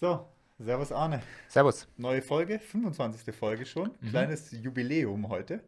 So, Servus Arne. Servus. Neue Folge, 25. Folge schon. Mhm. Kleines Jubiläum heute.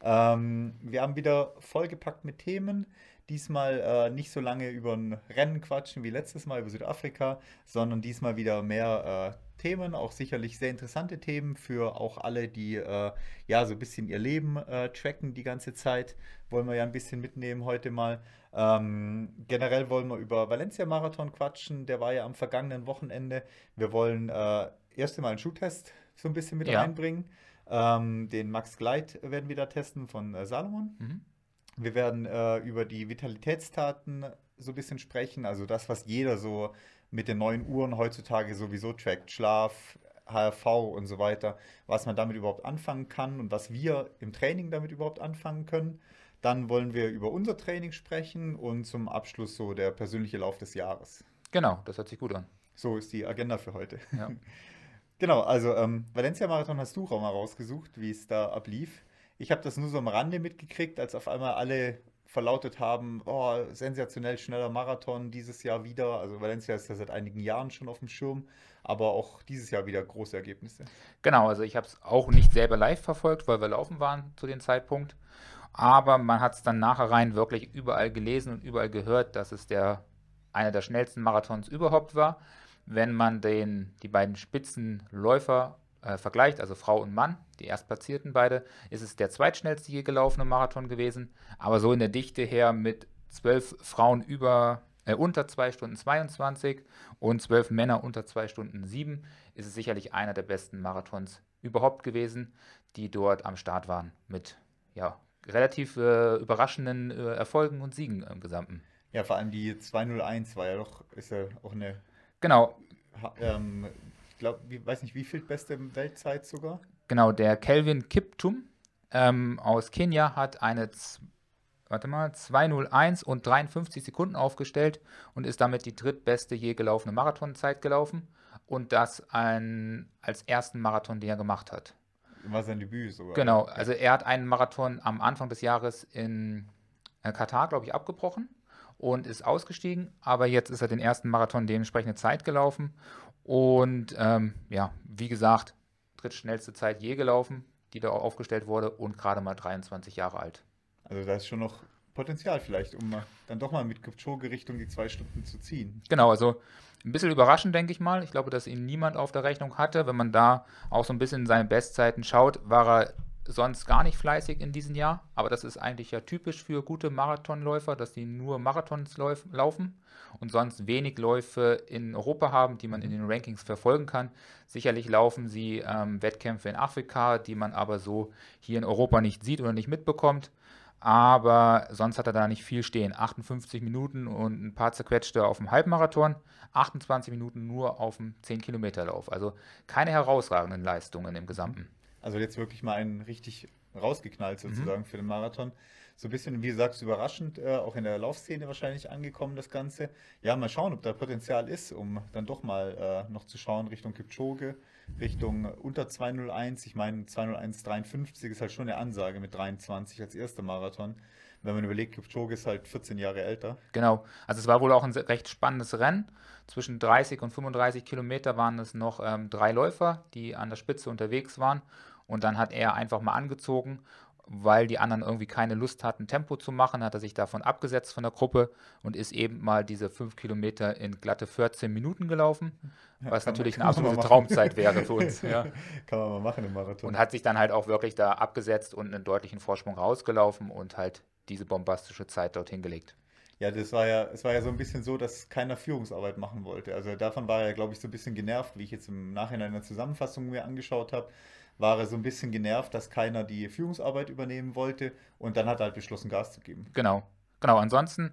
Ähm, wir haben wieder vollgepackt mit Themen. Diesmal äh, nicht so lange über ein Rennen quatschen wie letztes Mal über Südafrika, sondern diesmal wieder mehr äh, Themen, auch sicherlich sehr interessante Themen für auch alle, die äh, ja so ein bisschen ihr Leben äh, tracken die ganze Zeit. Wollen wir ja ein bisschen mitnehmen heute mal. Ähm, generell wollen wir über Valencia Marathon quatschen, der war ja am vergangenen Wochenende. Wir wollen äh, erst einmal einen Schuhtest so ein bisschen mit ja. reinbringen. Ähm, den Max Gleit werden wir da testen von äh, Salomon. Mhm. Wir werden äh, über die Vitalitätstaten so ein bisschen sprechen, also das, was jeder so mit den neuen Uhren heutzutage sowieso trackt, Schlaf, HRV und so weiter, was man damit überhaupt anfangen kann und was wir im Training damit überhaupt anfangen können. Dann wollen wir über unser Training sprechen und zum Abschluss so der persönliche Lauf des Jahres. Genau, das hört sich gut an. So ist die Agenda für heute. Ja. genau, also ähm, Valencia Marathon hast du auch mal rausgesucht, wie es da ablief. Ich habe das nur so am Rande mitgekriegt, als auf einmal alle verlautet haben, oh, sensationell schneller Marathon dieses Jahr wieder. Also Valencia ist ja seit einigen Jahren schon auf dem Schirm, aber auch dieses Jahr wieder große Ergebnisse. Genau, also ich habe es auch nicht selber live verfolgt, weil wir laufen waren zu dem Zeitpunkt. Aber man hat es dann nachher rein wirklich überall gelesen und überall gehört, dass es der einer der schnellsten Marathons überhaupt war. Wenn man den, die beiden Spitzenläufer äh, vergleicht, also Frau und Mann, die Erstplatzierten beide, ist es der zweitschnellste je gelaufene Marathon gewesen. Aber so in der Dichte her mit zwölf Frauen über äh, unter 2 Stunden 22 und zwölf Männer unter 2 Stunden 7 ist es sicherlich einer der besten Marathons überhaupt gewesen, die dort am Start waren mit ja, relativ äh, überraschenden äh, Erfolgen und Siegen im Gesamten. Ja, vor allem die 201 war ja doch, ist ja auch eine. Genau. Ähm, ich glaube, weiß nicht, wie viel beste Weltzeit sogar? Genau, der Kelvin Kiptum ähm, aus Kenia hat eine, warte mal, 201 und 53 Sekunden aufgestellt und ist damit die drittbeste je gelaufene Marathonzeit gelaufen und das ein, als ersten Marathon, den er gemacht hat. War sein Debüt sogar. Genau, also er hat einen Marathon am Anfang des Jahres in äh, Katar, glaube ich, abgebrochen und ist ausgestiegen, aber jetzt ist er den ersten Marathon dementsprechende Zeit gelaufen und ähm, ja, wie gesagt, drittschnellste Zeit je gelaufen, die da aufgestellt wurde und gerade mal 23 Jahre alt. Also da ist schon noch Potenzial vielleicht, um dann doch mal mit Kipchoge Richtung die zwei Stunden zu ziehen. Genau, also ein bisschen überraschend, denke ich mal. Ich glaube, dass ihn niemand auf der Rechnung hatte. Wenn man da auch so ein bisschen in seine Bestzeiten schaut, war er sonst gar nicht fleißig in diesem Jahr. Aber das ist eigentlich ja typisch für gute Marathonläufer, dass die nur Marathons laufen und sonst wenig Läufe in Europa haben, die man in den Rankings verfolgen kann. Sicherlich laufen sie ähm, Wettkämpfe in Afrika, die man aber so hier in Europa nicht sieht oder nicht mitbekommt. Aber sonst hat er da nicht viel stehen. 58 Minuten und ein paar zerquetschte auf dem Halbmarathon, 28 Minuten nur auf dem 10-Kilometer-Lauf. Also keine herausragenden Leistungen im Gesamten. Also jetzt wirklich mal einen richtig rausgeknallt mhm. sozusagen mhm. für den Marathon so ein bisschen, wie du sagst, überraschend, äh, auch in der Laufszene wahrscheinlich angekommen, das Ganze. Ja, mal schauen, ob da Potenzial ist, um dann doch mal äh, noch zu schauen Richtung Kipchoge, Richtung unter 201. Ich meine, 201,53 ist halt schon eine Ansage mit 23 als erster Marathon. Wenn man überlegt, Kipchoge ist halt 14 Jahre älter. Genau, also es war wohl auch ein recht spannendes Rennen. Zwischen 30 und 35 Kilometer waren es noch ähm, drei Läufer, die an der Spitze unterwegs waren. Und dann hat er einfach mal angezogen weil die anderen irgendwie keine Lust hatten, Tempo zu machen, hat er sich davon abgesetzt von der Gruppe und ist eben mal diese fünf Kilometer in glatte 14 Minuten gelaufen, ja, was natürlich man, eine absolute Traumzeit wäre für uns. Ja. Kann man mal machen im Marathon. Und hat sich dann halt auch wirklich da abgesetzt und einen deutlichen Vorsprung rausgelaufen und halt diese bombastische Zeit dort hingelegt. Ja, das war ja, es war ja so ein bisschen so, dass keiner Führungsarbeit machen wollte. Also davon war er, glaube ich, so ein bisschen genervt, wie ich jetzt im Nachhinein in der Zusammenfassung mir angeschaut habe war er so ein bisschen genervt, dass keiner die Führungsarbeit übernehmen wollte und dann hat er halt beschlossen, Gas zu geben. Genau, genau. Ansonsten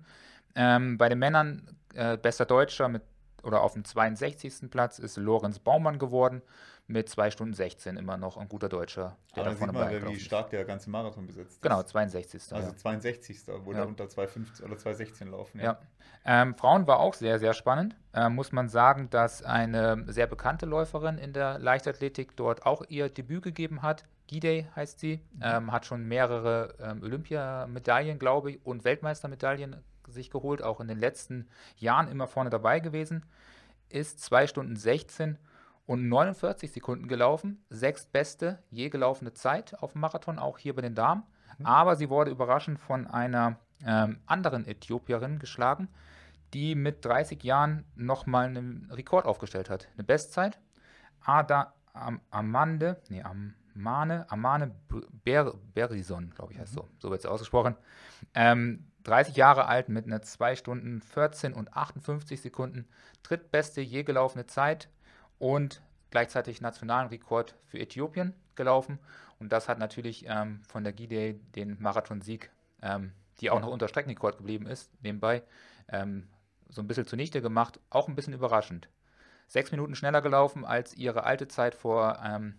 ähm, bei den Männern äh, bester Deutscher mit oder auf dem 62. Platz ist Lorenz Baumann geworden mit 2 Stunden 16 immer noch ein guter Deutscher. Der Aber da sieht man, wie stark der ganze Marathon besetzt ist. Genau, 62. Also ja. 62. wo ja. der unter 2,15 oder 2,16 laufen. Ja. ja. Ähm, Frauen war auch sehr, sehr spannend. Äh, muss man sagen, dass eine sehr bekannte Läuferin in der Leichtathletik dort auch ihr Debüt gegeben hat. Gidey heißt sie, mhm. ähm, hat schon mehrere ähm, Olympiamedaillen, glaube ich, und Weltmeistermedaillen sich geholt, auch in den letzten Jahren immer vorne dabei gewesen ist 2 Stunden 16 und 49 Sekunden gelaufen. Sechstbeste je gelaufene Zeit auf dem Marathon, auch hier bei den Damen. Mhm. Aber sie wurde überraschend von einer ähm, anderen Äthiopierin geschlagen, die mit 30 Jahren nochmal einen Rekord aufgestellt hat. Eine Bestzeit. Ada Am Amande, nee, Amane, Amane Ber Berison, glaube ich, heißt mhm. so. So wird es ausgesprochen. Ähm, 30 Jahre alt mit einer 2 Stunden 14 und 58 Sekunden. Drittbeste je gelaufene Zeit und gleichzeitig nationalen Rekord für Äthiopien gelaufen. Und das hat natürlich ähm, von der Gide den Marathonsieg, ähm, die auch noch unter Streckenrekord geblieben ist, nebenbei ähm, so ein bisschen zunichte gemacht. Auch ein bisschen überraschend. Sechs Minuten schneller gelaufen als ihre alte Zeit vor ähm,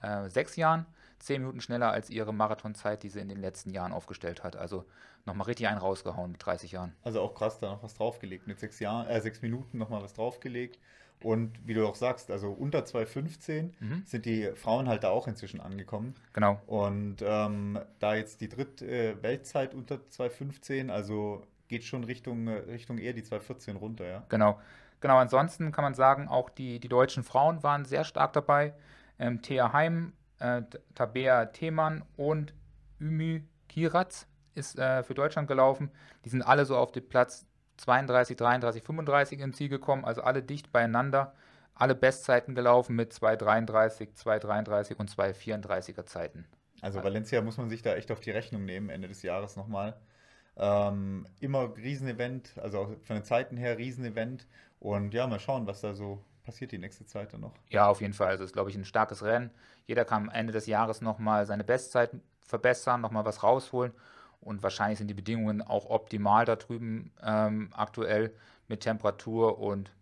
äh, sechs Jahren. Zehn Minuten schneller als ihre Marathonzeit, die sie in den letzten Jahren aufgestellt hat. Also nochmal richtig einen rausgehauen mit 30 Jahren. Also auch krass, da noch was draufgelegt. Mit sechs, Jahren, äh, sechs Minuten nochmal was draufgelegt. Und wie du auch sagst, also unter 2,15 mhm. sind die Frauen halt da auch inzwischen angekommen. Genau. Und ähm, da jetzt die dritte äh, Weltzeit unter 2,15, also geht schon Richtung, äh, Richtung eher die 2,14 runter, ja. Genau. Genau, ansonsten kann man sagen, auch die, die deutschen Frauen waren sehr stark dabei. Ähm, Thea Heim, äh, Tabea Themann und Ümü Kiratz ist äh, für Deutschland gelaufen. Die sind alle so auf den Platz 32, 33, 35 ins Ziel gekommen, also alle dicht beieinander, alle Bestzeiten gelaufen mit 2,33, 2,33 und 2,34er Zeiten. Also Valencia muss man sich da echt auf die Rechnung nehmen, Ende des Jahres nochmal. Ähm, immer Riesenevent, also von den Zeiten her Riesenevent. Und ja, mal schauen, was da so passiert die nächste Zeit dann noch. Ja, auf jeden Fall. Also es ist, glaube ich, ein starkes Rennen. Jeder kann am Ende des Jahres nochmal seine Bestzeit verbessern, nochmal was rausholen. Und wahrscheinlich sind die Bedingungen auch optimal da drüben ähm, aktuell mit Temperatur und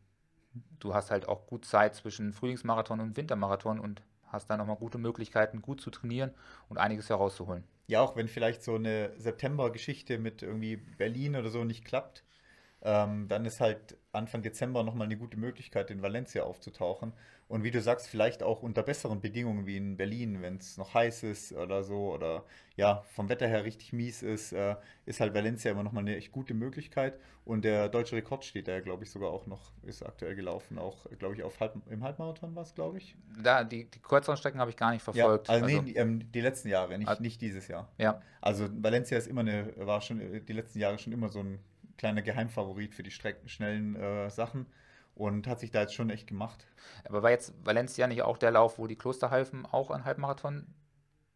du hast halt auch gut Zeit zwischen Frühlingsmarathon und Wintermarathon und hast da nochmal gute Möglichkeiten, gut zu trainieren und einiges herauszuholen. Ja, auch wenn vielleicht so eine September-Geschichte mit irgendwie Berlin oder so nicht klappt, ähm, dann ist halt Anfang Dezember nochmal eine gute Möglichkeit, in Valencia aufzutauchen. Und wie du sagst, vielleicht auch unter besseren Bedingungen wie in Berlin, wenn es noch heiß ist oder so oder ja, vom Wetter her richtig mies ist, äh, ist halt Valencia immer nochmal eine echt gute Möglichkeit. Und der deutsche Rekord steht da, glaube ich, sogar auch noch, ist aktuell gelaufen. Auch, glaube ich, auf Halb, im Halbmarathon war es, glaube ich. Da, die, die kürzeren Strecken habe ich gar nicht verfolgt. Ja, also, also nee, die, ähm, die, letzten Jahre, nicht, also, nicht dieses Jahr. Ja. Also Valencia ist immer eine, war schon die letzten Jahre schon immer so ein kleiner Geheimfavorit für die Strecken, schnellen äh, Sachen und hat sich da jetzt schon echt gemacht. Aber war jetzt Valencia nicht auch der Lauf, wo die Klosterhalfen auch an Halbmarathon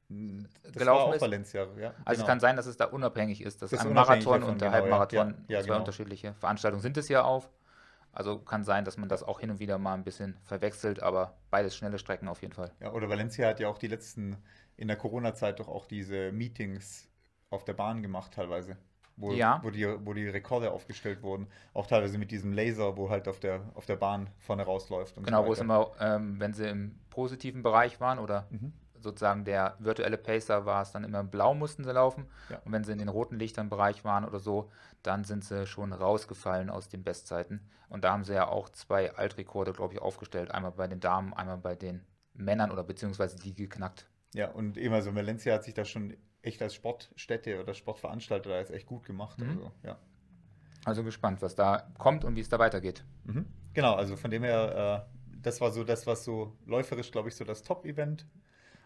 das gelaufen war auch ist? Valencia, ja. Also genau. es kann sein, dass es da unabhängig ist, dass das ein Marathon und der genau, Halbmarathon ja. Ja, zwei genau. unterschiedliche Veranstaltungen sind es ja auch. Also kann sein, dass man das auch hin und wieder mal ein bisschen verwechselt, aber beides schnelle Strecken auf jeden Fall. Ja, oder Valencia hat ja auch die letzten, in der Corona-Zeit doch auch diese Meetings auf der Bahn gemacht teilweise wo, ja. wo, die, wo die Rekorde aufgestellt wurden. Auch teilweise mit diesem Laser, wo halt auf der, auf der Bahn vorne rausläuft. genau, so wo es immer, ähm, wenn sie im positiven Bereich waren oder mhm. sozusagen der virtuelle Pacer war es dann immer blau mussten sie laufen. Ja. Und wenn sie in den roten Lichtern-Bereich waren oder so, dann sind sie schon rausgefallen aus den Bestzeiten. Und da haben sie ja auch zwei Altrekorde, glaube ich, aufgestellt. Einmal bei den Damen, einmal bei den Männern oder beziehungsweise die geknackt. Ja, und immer so Valencia hat sich da schon echt als Sportstätte oder Sportveranstalter da jetzt echt gut gemacht. Mhm. Also, ja. also gespannt, was da kommt und wie es da weitergeht. Mhm. Genau, also von dem her, äh, das war so das, was so läuferisch, glaube ich, so das Top-Event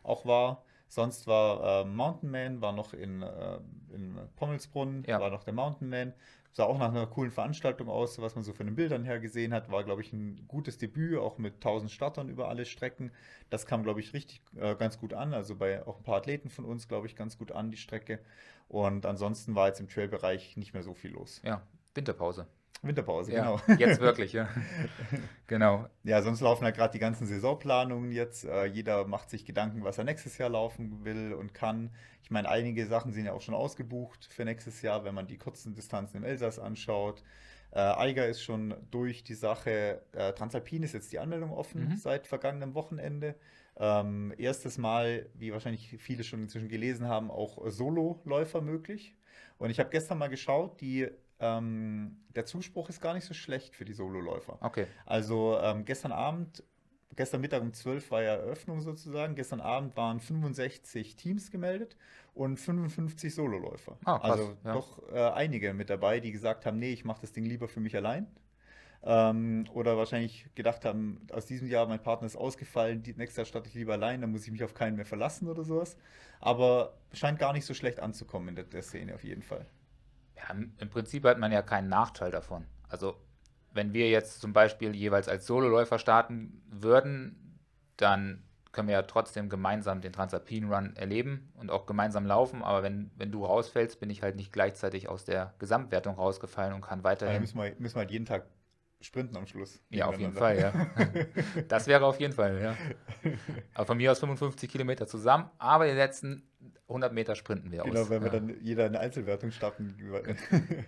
auch war. Sonst war äh, Mountain Man, war noch in, äh, in Pommelsbrunn, ja. war noch der Mountain Man sah auch nach einer coolen Veranstaltung aus, was man so von den Bildern her gesehen hat. War, glaube ich, ein gutes Debüt, auch mit 1000 Startern über alle Strecken. Das kam, glaube ich, richtig äh, ganz gut an. Also bei auch ein paar Athleten von uns, glaube ich, ganz gut an, die Strecke. Und ansonsten war jetzt im Trail-Bereich nicht mehr so viel los. Ja, Winterpause. Winterpause, ja, genau. Jetzt wirklich, ja. genau. Ja, sonst laufen ja gerade die ganzen Saisonplanungen jetzt. Äh, jeder macht sich Gedanken, was er nächstes Jahr laufen will und kann. Ich meine, einige Sachen sind ja auch schon ausgebucht für nächstes Jahr, wenn man die kurzen Distanzen im Elsass anschaut. Äh, Eiger ist schon durch die Sache. Äh, Transalpin ist jetzt die Anmeldung offen mhm. seit vergangenem Wochenende. Ähm, erstes Mal, wie wahrscheinlich viele schon inzwischen gelesen haben, auch Solo-Läufer möglich. Und ich habe gestern mal geschaut, die ähm, der Zuspruch ist gar nicht so schlecht für die Sololäufer. Okay. Also ähm, gestern Abend, gestern Mittag um 12 war ja Eröffnung sozusagen. Gestern Abend waren 65 Teams gemeldet und 55 Sololäufer. Ah, also ja. doch äh, einige mit dabei, die gesagt haben, nee, ich mache das Ding lieber für mich allein. Ähm, oder wahrscheinlich gedacht haben, aus diesem Jahr, mein Partner ist ausgefallen, die, nächstes Jahr starte ich lieber allein, dann muss ich mich auf keinen mehr verlassen oder sowas. Aber scheint gar nicht so schlecht anzukommen in der, der Szene auf jeden Fall. Ja, im Prinzip hat man ja keinen Nachteil davon. Also wenn wir jetzt zum Beispiel jeweils als Sololäufer starten würden, dann können wir ja trotzdem gemeinsam den Transalpine Run erleben und auch gemeinsam laufen. Aber wenn, wenn du rausfällst, bin ich halt nicht gleichzeitig aus der Gesamtwertung rausgefallen und kann weiterhin. Also müssen, wir, müssen wir halt jeden Tag sprinten am Schluss. Ja, auf jeden Fall, ja. das wäre auf jeden Fall, ja. Aber von mir aus 55 Kilometer zusammen, aber die letzten 100 Meter sprinten wir genau, aus. Genau, wenn ja. wir dann jeder eine Einzelwertung starten.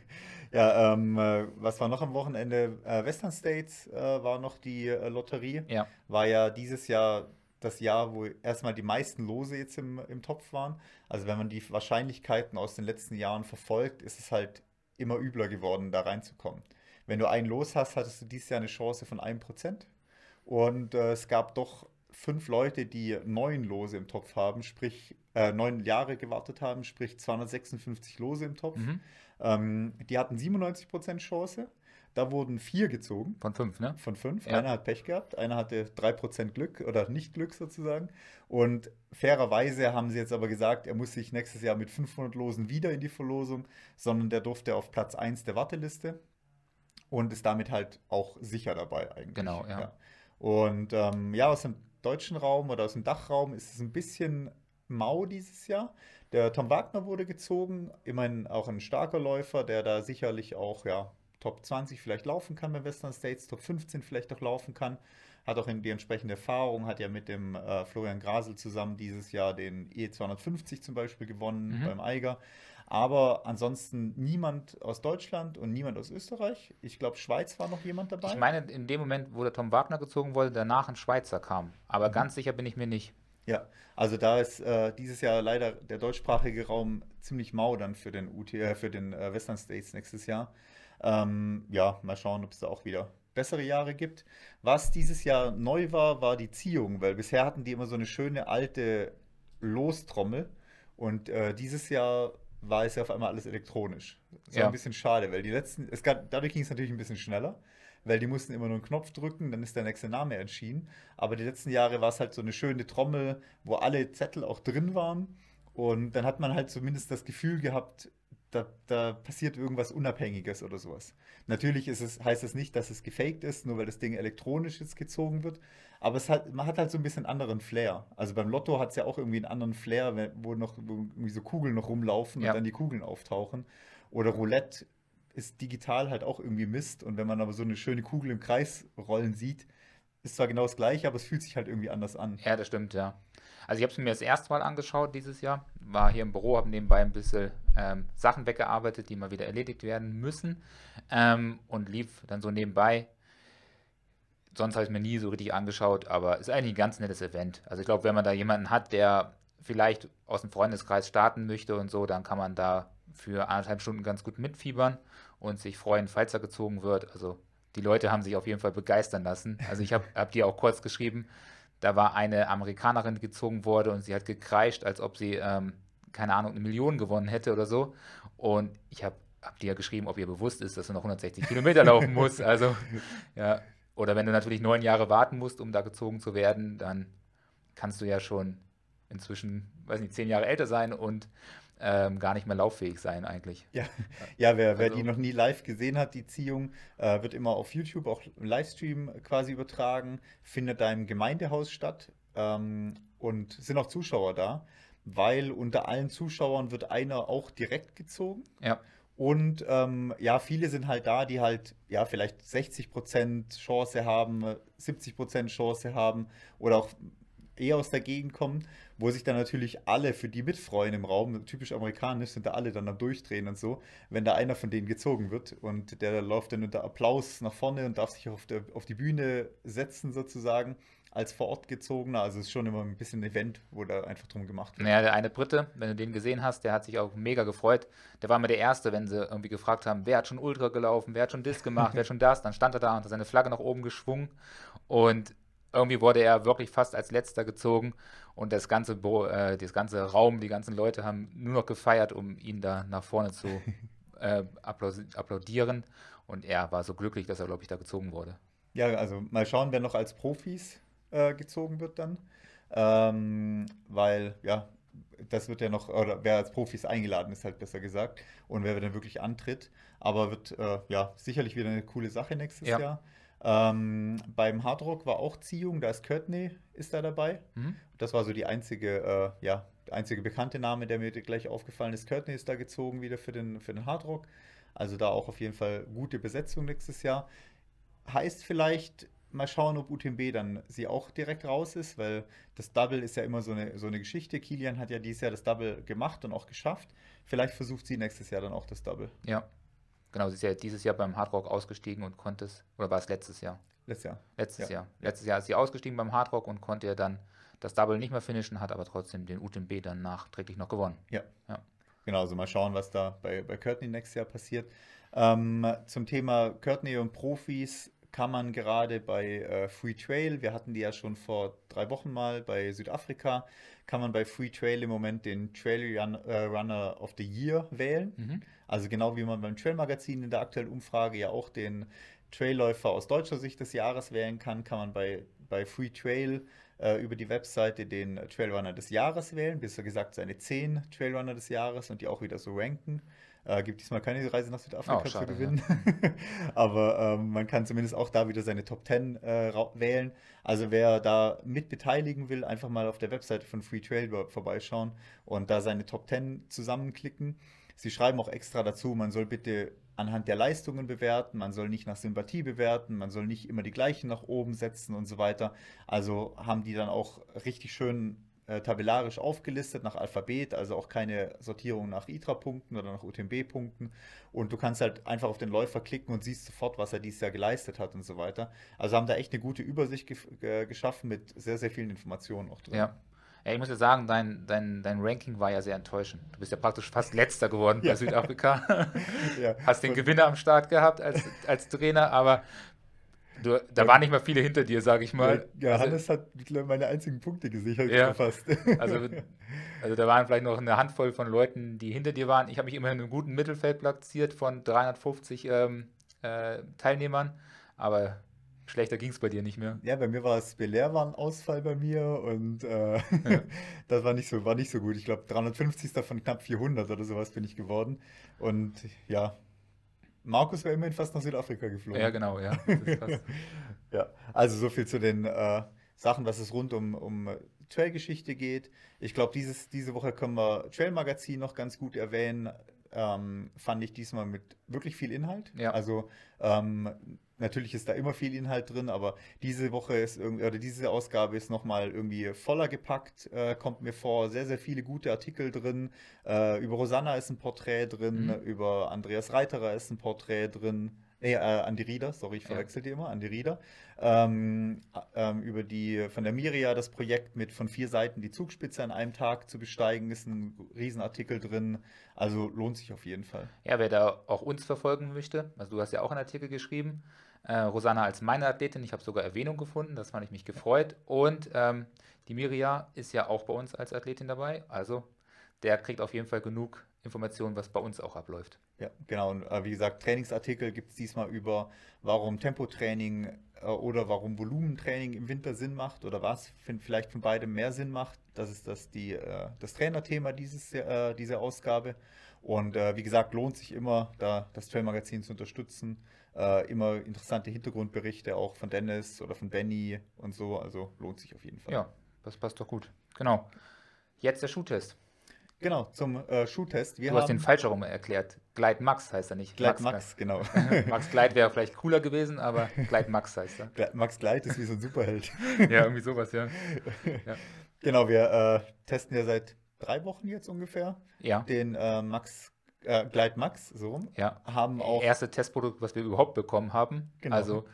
ja, ähm, äh, was war noch am Wochenende? Äh, Western States äh, war noch die äh, Lotterie. Ja. War ja dieses Jahr das Jahr, wo erstmal die meisten Lose jetzt im, im Topf waren. Also wenn man die Wahrscheinlichkeiten aus den letzten Jahren verfolgt, ist es halt immer übler geworden, da reinzukommen. Wenn du ein Los hast, hattest du dieses Jahr eine Chance von 1%. Und äh, es gab doch fünf Leute, die neun Lose im Topf haben, sprich äh, neun Jahre gewartet haben, sprich 256 Lose im Topf. Mhm. Ähm, die hatten 97% Chance. Da wurden vier gezogen. Von fünf, ne? Von fünf. Ja. Einer hat Pech gehabt, einer hatte 3% Glück oder nicht Glück sozusagen. Und fairerweise haben sie jetzt aber gesagt, er muss sich nächstes Jahr mit 500 Losen wieder in die Verlosung, sondern der durfte auf Platz 1 der Warteliste und ist damit halt auch sicher dabei eigentlich. Genau, ja. ja. Und ähm, ja, aus dem deutschen Raum oder aus dem Dachraum ist es ein bisschen mau dieses Jahr. Der Tom Wagner wurde gezogen, immerhin auch ein starker Läufer, der da sicherlich auch ja, Top 20 vielleicht laufen kann bei Western States, Top 15 vielleicht auch laufen kann. Hat auch die entsprechende Erfahrung, hat ja mit dem äh, Florian Grasel zusammen dieses Jahr den E250 zum Beispiel gewonnen mhm. beim Eiger. Aber ansonsten niemand aus Deutschland und niemand aus Österreich. Ich glaube, Schweiz war noch jemand dabei. Ich meine, in dem Moment, wo der Tom Wagner gezogen wurde, danach ein Schweizer kam. Aber mhm. ganz sicher bin ich mir nicht. Ja, also da ist äh, dieses Jahr leider der deutschsprachige Raum ziemlich mau dann für den UT, äh, für den äh, Western States nächstes Jahr. Ähm, ja, mal schauen, ob es da auch wieder bessere Jahre gibt. Was dieses Jahr neu war, war die Ziehung, weil bisher hatten die immer so eine schöne alte Lostrommel und äh, dieses Jahr war es ja auf einmal alles elektronisch. Das war ja. ein bisschen schade, weil die letzten, es gab, dadurch ging es natürlich ein bisschen schneller, weil die mussten immer nur einen Knopf drücken, dann ist der nächste Name entschieden. Aber die letzten Jahre war es halt so eine schöne Trommel, wo alle Zettel auch drin waren. Und dann hat man halt zumindest das Gefühl gehabt, da, da, passiert irgendwas Unabhängiges oder sowas. Natürlich ist es, heißt es nicht, dass es gefaked ist, nur weil das Ding elektronisch jetzt gezogen wird. Aber es hat, man hat halt so ein bisschen anderen Flair. Also beim Lotto hat es ja auch irgendwie einen anderen Flair, wo noch wo irgendwie so Kugeln noch rumlaufen ja. und dann die Kugeln auftauchen. Oder Roulette ist digital halt auch irgendwie Mist. Und wenn man aber so eine schöne Kugel im Kreis rollen sieht, ist zwar genau das gleiche, aber es fühlt sich halt irgendwie anders an. Ja, das stimmt, ja. Also ich habe es mir das erste Mal angeschaut dieses Jahr, war hier im Büro, habe nebenbei ein bisschen ähm, Sachen weggearbeitet, die mal wieder erledigt werden müssen ähm, und lief dann so nebenbei. Sonst habe ich es mir nie so richtig angeschaut, aber ist eigentlich ein ganz nettes Event. Also ich glaube, wenn man da jemanden hat, der vielleicht aus dem Freundeskreis starten möchte und so, dann kann man da für anderthalb Stunden ganz gut mitfiebern und sich freuen, falls er gezogen wird. Also die Leute haben sich auf jeden Fall begeistern lassen. Also ich habe hab dir auch kurz geschrieben, da war eine Amerikanerin, die gezogen wurde und sie hat gekreischt, als ob sie, ähm, keine Ahnung, eine Million gewonnen hätte oder so. Und ich habe hab dir ja geschrieben, ob ihr bewusst ist, dass du noch 160 Kilometer laufen musst. Also, ja. Oder wenn du natürlich neun Jahre warten musst, um da gezogen zu werden, dann kannst du ja schon inzwischen, weiß nicht, zehn Jahre älter sein und ähm, gar nicht mehr lauffähig sein eigentlich. Ja, ja wer, also, wer die noch nie live gesehen hat, die Ziehung, äh, wird immer auf YouTube auch im Livestream quasi übertragen, findet da im Gemeindehaus statt ähm, und sind auch Zuschauer da, weil unter allen Zuschauern wird einer auch direkt gezogen. Ja. Und ähm, ja, viele sind halt da, die halt ja vielleicht 60% Chance haben, 70% Chance haben oder auch eher aus der Gegend kommen, wo sich dann natürlich alle für die mitfreuen im Raum. Typisch amerikanisch sind da alle dann am Durchdrehen und so, wenn da einer von denen gezogen wird und der läuft dann unter Applaus nach vorne und darf sich auf, der, auf die Bühne setzen sozusagen als vor Ort gezogener. Also es ist schon immer ein bisschen ein Event, wo da einfach drum gemacht wird. Naja, der eine Brite, wenn du den gesehen hast, der hat sich auch mega gefreut. Der war immer der Erste, wenn sie irgendwie gefragt haben, wer hat schon Ultra gelaufen, wer hat schon das gemacht, wer hat schon das, dann stand er da und hat seine Flagge nach oben geschwungen und irgendwie wurde er wirklich fast als letzter gezogen und das ganze, Bo äh, das ganze Raum, die ganzen Leute haben nur noch gefeiert, um ihn da nach vorne zu äh, applaudieren. Und er war so glücklich, dass er, glaube ich, da gezogen wurde. Ja, also mal schauen, wer noch als Profis äh, gezogen wird dann. Ähm, weil, ja, das wird ja noch, oder wer als Profis eingeladen ist, halt besser gesagt. Und wer dann wirklich antritt. Aber wird, äh, ja, sicherlich wieder eine coole Sache nächstes ja. Jahr. Ähm, beim Hardrock war auch Ziehung, da ist Courtney ist da dabei. Mhm. Das war so die einzige, äh, ja, der einzige bekannte Name, der mir gleich aufgefallen ist. Courtney ist da gezogen wieder für den, für den Hardrock. Also da auch auf jeden Fall gute Besetzung nächstes Jahr. Heißt vielleicht, mal schauen, ob UTMB dann sie auch direkt raus ist, weil das Double ist ja immer so eine, so eine Geschichte. Kilian hat ja dieses Jahr das Double gemacht und auch geschafft. Vielleicht versucht sie nächstes Jahr dann auch das Double. Ja, genau. Sie ist ja dieses Jahr beim Hardrock ausgestiegen und konnte es, oder war es letztes Jahr? Letztes Jahr. Letztes ja. Jahr. Letztes Jahr ist sie ausgestiegen beim Hardrock und konnte ja dann das Double nicht mehr finishen, hat aber trotzdem den UTMB dann nachträglich noch gewonnen. Ja. ja. Genau, also mal schauen, was da bei, bei Courtney nächstes Jahr passiert. Ähm, zum Thema Courtney und Profis kann man gerade bei äh, Free Trail, wir hatten die ja schon vor drei Wochen mal bei Südafrika, kann man bei Free Trail im Moment den Trail Run, äh, Runner of the Year wählen. Mhm. Also genau wie man beim Trail Magazin in der aktuellen Umfrage ja auch den Trailläufer aus deutscher Sicht des Jahres wählen kann, kann man bei, bei Free Trail äh, über die Webseite den Trailrunner des Jahres wählen, besser gesagt seine zehn Trailrunner des Jahres und die auch wieder so ranken. Äh, gibt diesmal keine Reise nach Südafrika oh, schade, zu gewinnen. Ja. Aber ähm, man kann zumindest auch da wieder seine Top 10 äh, wählen. Also wer da mit beteiligen will, einfach mal auf der Webseite von Free Trail vorbeischauen und da seine Top 10 zusammenklicken. Sie schreiben auch extra dazu, man soll bitte anhand der Leistungen bewerten, man soll nicht nach Sympathie bewerten, man soll nicht immer die gleichen nach oben setzen und so weiter. Also haben die dann auch richtig schön äh, tabellarisch aufgelistet nach Alphabet, also auch keine Sortierung nach ITRA-Punkten oder nach UTMB-Punkten. Und du kannst halt einfach auf den Läufer klicken und siehst sofort, was er dieses Jahr geleistet hat und so weiter. Also haben da echt eine gute Übersicht ge ge geschaffen mit sehr, sehr vielen Informationen auch drin. Ja. Ja, ich muss ja sagen, dein, dein, dein Ranking war ja sehr enttäuschend. Du bist ja praktisch fast letzter geworden ja. bei Südafrika. ja. Hast den Gewinner am Start gehabt als, als Trainer, aber Du, da waren nicht mal viele hinter dir, sage ich mal. Ja, also, Hannes hat meine einzigen Punkte gesichert, ja, fast. Also, also da waren vielleicht noch eine Handvoll von Leuten, die hinter dir waren. Ich habe mich immerhin im guten Mittelfeld platziert von 350 ähm, äh, Teilnehmern, aber schlechter ging es bei dir nicht mehr. Ja, bei mir war es Belair war ein Ausfall bei mir und äh, ja. das war nicht so, war nicht so gut. Ich glaube 350. von knapp 400 oder sowas bin ich geworden und ja, Markus wäre immerhin fast nach Südafrika geflogen. Ja, genau, ja. ja, also so viel zu den äh, Sachen, was es rund um, um Trail-Geschichte geht. Ich glaube, diese Woche können wir Trail-Magazin noch ganz gut erwähnen. Ähm, fand ich diesmal mit wirklich viel Inhalt. Ja. Also ähm, Natürlich ist da immer viel Inhalt drin, aber diese Woche ist irgendwie, oder diese Ausgabe ist nochmal irgendwie voller gepackt, äh, kommt mir vor. Sehr, sehr viele gute Artikel drin. Äh, über Rosanna ist ein Porträt drin, mhm. über Andreas Reiterer ist ein Porträt drin. Nee, äh, Andi Rieder, sorry, ich verwechsel ja. die immer, Andi Rieder. Ähm, ähm, über die von der Miria das Projekt mit von vier Seiten die Zugspitze an einem Tag zu besteigen, ist ein Riesenartikel drin. Also lohnt sich auf jeden Fall. Ja, wer da auch uns verfolgen möchte, also du hast ja auch einen Artikel geschrieben, äh, Rosanna als meine Athletin. Ich habe sogar Erwähnung gefunden, das fand ich mich gefreut. Und ähm, die Miria ist ja auch bei uns als Athletin dabei. Also der kriegt auf jeden Fall genug Informationen, was bei uns auch abläuft. Ja, genau. Und äh, wie gesagt, Trainingsartikel gibt es diesmal über, warum Tempotraining äh, oder warum Volumentraining im Winter Sinn macht oder was find, vielleicht von beidem mehr Sinn macht. Das ist das, die, äh, das Trainerthema dieses, äh, dieser Ausgabe. Und äh, wie gesagt, lohnt sich immer, da das Trail-Magazin zu unterstützen. Äh, immer interessante Hintergrundberichte auch von Dennis oder von Benny und so. Also lohnt sich auf jeden Fall. Ja, das passt doch gut. Genau. Jetzt der Schuhtest. Genau, zum äh, Schuhtest. Wir du hast den falsch herum erklärt. Gleit Max heißt er nicht. Gleit Max, Max genau. Max Gleit wäre vielleicht cooler gewesen, aber Gleit Max heißt er. Max Gleit ist wie so ein Superheld. ja, irgendwie sowas, ja. ja. Genau, wir äh, testen ja seit drei Wochen jetzt ungefähr ja. den äh, Max äh, Gleit Max, so rum. Ja. Haben auch. Erste Testprodukt, was wir überhaupt bekommen haben. Genau. Also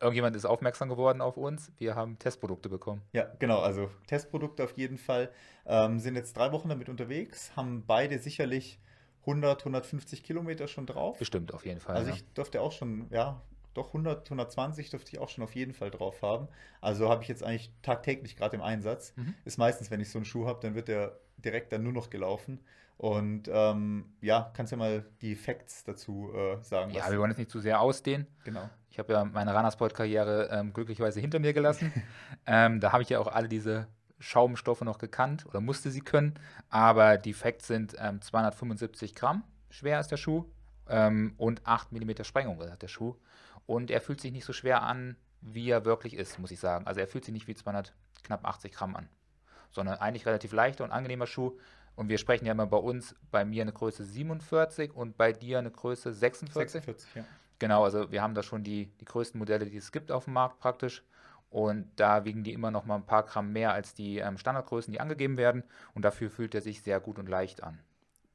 irgendjemand ist aufmerksam geworden auf uns. Wir haben Testprodukte bekommen. Ja, genau. Also Testprodukte auf jeden Fall. Ähm, sind jetzt drei Wochen damit unterwegs, haben beide sicherlich 100, 150 Kilometer schon drauf. Bestimmt, auf jeden Fall. Also ja. ich durfte auch schon, ja, doch 100, 120 dürfte ich auch schon auf jeden Fall drauf haben. Also habe ich jetzt eigentlich tagtäglich gerade im Einsatz. Mhm. Ist meistens, wenn ich so einen Schuh habe, dann wird der direkt dann nur noch gelaufen. Und ähm, ja, kannst du ja mal die Facts dazu äh, sagen. Ja, wir wollen jetzt nicht zu sehr ausdehnen. Genau. Ich habe ja meine Ranasport-Karriere ähm, glücklicherweise hinter mir gelassen. ähm, da habe ich ja auch alle diese Schaumstoffe noch gekannt oder musste sie können. Aber die Facts sind 275 ähm, Gramm schwer ist der Schuh ähm, und 8 mm Sprengung hat der Schuh. Und er fühlt sich nicht so schwer an, wie er wirklich ist, muss ich sagen. Also er fühlt sich nicht wie 200 knapp 80 Gramm an, sondern eigentlich relativ leichter und angenehmer Schuh. Und wir sprechen ja immer bei uns, bei mir eine Größe 47 und bei dir eine Größe 46. 46 ja. Genau, also wir haben da schon die, die größten Modelle, die es gibt auf dem Markt praktisch. Und da wiegen die immer noch mal ein paar Gramm mehr als die ähm, Standardgrößen, die angegeben werden. Und dafür fühlt er sich sehr gut und leicht an.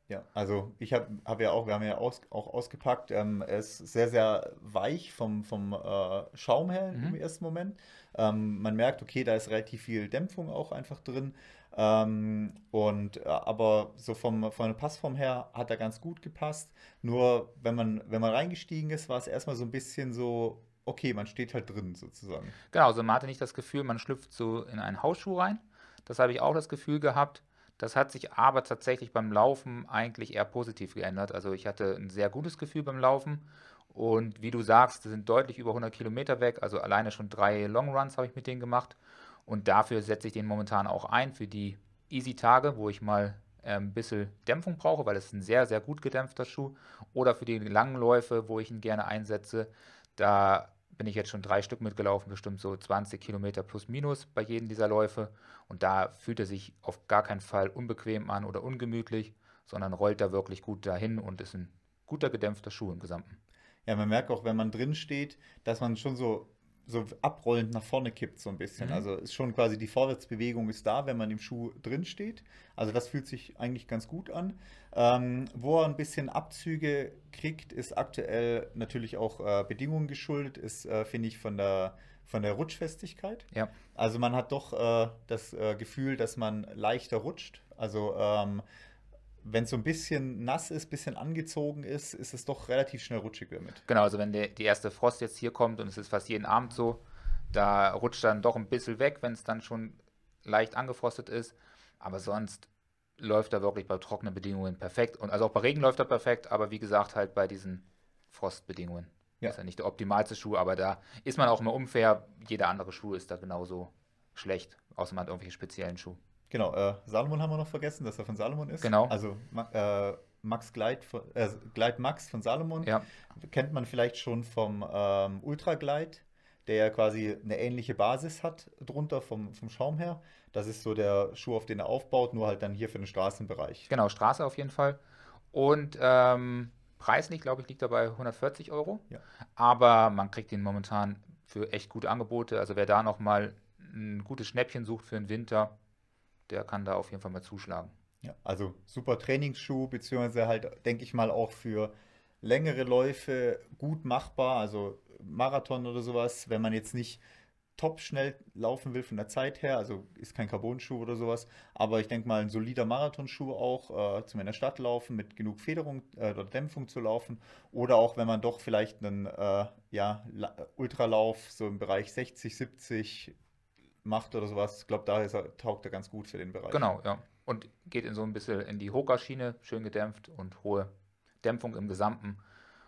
Ja, also ich habe hab ja auch, wir haben ja aus, auch ausgepackt, ähm, er ist sehr, sehr weich vom, vom äh, Schaum her mhm. im ersten Moment. Ähm, man merkt, okay, da ist relativ viel Dämpfung auch einfach drin. Ähm, und äh, aber so vom, von der Passform her hat er ganz gut gepasst. Nur wenn man, wenn man reingestiegen ist, war es erstmal so ein bisschen so, okay, man steht halt drin sozusagen. Genau, also man hatte nicht das Gefühl, man schlüpft so in einen Hausschuh rein. Das habe ich auch das Gefühl gehabt. Das hat sich aber tatsächlich beim Laufen eigentlich eher positiv geändert. Also ich hatte ein sehr gutes Gefühl beim Laufen. Und wie du sagst, sind deutlich über 100 Kilometer weg. Also alleine schon drei Long Runs habe ich mit denen gemacht. Und dafür setze ich den momentan auch ein für die Easy-Tage, wo ich mal ein ähm, bisschen Dämpfung brauche, weil es ein sehr, sehr gut gedämpfter Schuh. Oder für die langen Läufe, wo ich ihn gerne einsetze. Da bin ich jetzt schon drei Stück mitgelaufen, bestimmt so 20 Kilometer plus minus bei jedem dieser Läufe. Und da fühlt er sich auf gar keinen Fall unbequem an oder ungemütlich, sondern rollt da wirklich gut dahin und ist ein guter gedämpfter Schuh im Gesamten. Ja, man merkt auch, wenn man drin steht, dass man schon so so abrollend nach vorne kippt, so ein bisschen. Mhm. Also ist schon quasi die Vorwärtsbewegung ist da, wenn man im Schuh drin steht. Also das fühlt sich eigentlich ganz gut an. Ähm, wo er ein bisschen Abzüge kriegt, ist aktuell natürlich auch äh, Bedingungen geschuldet, ist, äh, finde ich, von der, von der Rutschfestigkeit. Ja. Also man hat doch äh, das äh, Gefühl, dass man leichter rutscht. Also ähm, wenn es so ein bisschen nass ist, ein bisschen angezogen ist, ist es doch relativ schnell rutschig damit. Genau, also wenn der, die erste Frost jetzt hier kommt und es ist fast jeden Abend so, da rutscht dann doch ein bisschen weg, wenn es dann schon leicht angefrostet ist. Aber sonst läuft er wirklich bei trockenen Bedingungen perfekt. Und also auch bei Regen läuft er perfekt, aber wie gesagt, halt bei diesen Frostbedingungen. Ja. Ist ja nicht der optimalste Schuh, aber da ist man auch immer unfair. Jeder andere Schuh ist da genauso schlecht, außer man hat irgendwelche speziellen Schuhe. Genau, äh, Salomon haben wir noch vergessen, dass er von Salomon ist. Genau. Also äh, Max Gleit, äh, Gleit Max von Salomon ja. kennt man vielleicht schon vom ähm, Ultra Glide, der ja quasi eine ähnliche Basis hat drunter vom, vom Schaum her. Das ist so der Schuh, auf den er aufbaut, nur halt dann hier für den Straßenbereich. Genau, Straße auf jeden Fall. Und ähm, preislich, glaube ich, liegt er bei 140 Euro. Ja. Aber man kriegt ihn momentan für echt gute Angebote. Also wer da nochmal ein gutes Schnäppchen sucht für den Winter, der kann da auf jeden Fall mal zuschlagen. Ja, also super Trainingsschuh, beziehungsweise halt, denke ich mal, auch für längere Läufe gut machbar, also Marathon oder sowas, wenn man jetzt nicht top schnell laufen will von der Zeit her, also ist kein Carbon-Schuh oder sowas, aber ich denke mal ein solider Marathonschuh auch, äh, zum in der Stadt laufen, mit genug Federung äh, oder Dämpfung zu laufen oder auch wenn man doch vielleicht einen äh, ja, Ultralauf so im Bereich 60, 70 macht oder sowas. Ich glaube, da er, taugt er ganz gut für den Bereich. Genau, ja. Und geht in so ein bisschen in die Hoka-Schiene, schön gedämpft und hohe Dämpfung im Gesamten.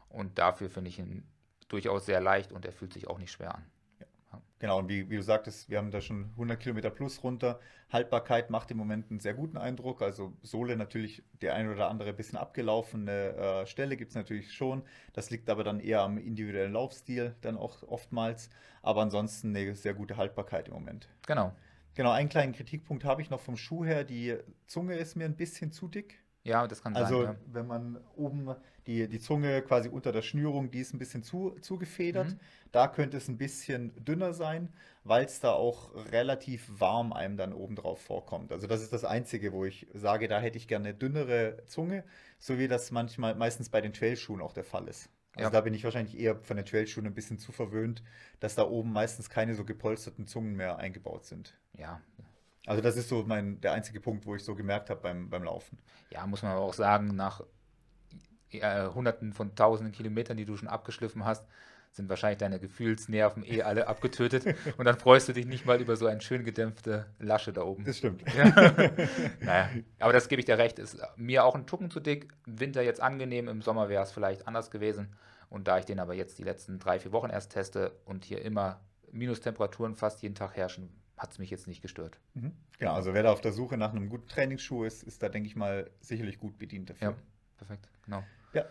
Und dafür finde ich ihn durchaus sehr leicht und er fühlt sich auch nicht schwer an. Genau, und wie, wie, du sagtest, wir haben da schon 100 Kilometer plus runter. Haltbarkeit macht im Moment einen sehr guten Eindruck. Also Sohle natürlich der ein oder andere bisschen abgelaufene äh, Stelle gibt es natürlich schon. Das liegt aber dann eher am individuellen Laufstil dann auch oftmals. Aber ansonsten eine sehr gute Haltbarkeit im Moment. Genau. Genau, einen kleinen Kritikpunkt habe ich noch vom Schuh her. Die Zunge ist mir ein bisschen zu dick. Ja, das kann also, sein. Also, ja. wenn man oben die, die Zunge quasi unter der Schnürung, die ist ein bisschen zu, zugefedert. Mhm. Da könnte es ein bisschen dünner sein, weil es da auch relativ warm einem dann oben drauf vorkommt. Also, das ist das Einzige, wo ich sage, da hätte ich gerne eine dünnere Zunge, so wie das manchmal meistens bei den Trailschuhen auch der Fall ist. Also, ja. da bin ich wahrscheinlich eher von den Trailschuhen ein bisschen zu verwöhnt, dass da oben meistens keine so gepolsterten Zungen mehr eingebaut sind. Ja, also das ist so mein, der einzige Punkt, wo ich so gemerkt habe beim, beim Laufen. Ja, muss man aber auch sagen, nach äh, hunderten von tausenden Kilometern, die du schon abgeschliffen hast, sind wahrscheinlich deine Gefühlsnerven eh alle abgetötet und dann freust du dich nicht mal über so eine schön gedämpfte Lasche da oben. Das stimmt. Ja. naja, aber das gebe ich dir recht, ist mir auch ein Tucken zu dick. Im Winter jetzt angenehm, im Sommer wäre es vielleicht anders gewesen. Und da ich den aber jetzt die letzten drei, vier Wochen erst teste und hier immer Minustemperaturen fast jeden Tag herrschen, hat es mich jetzt nicht gestört. Mhm. Genau, also wer da auf der Suche nach einem guten Trainingsschuh ist, ist da, denke ich mal, sicherlich gut bedient dafür. Ja, perfekt, genau. Ja.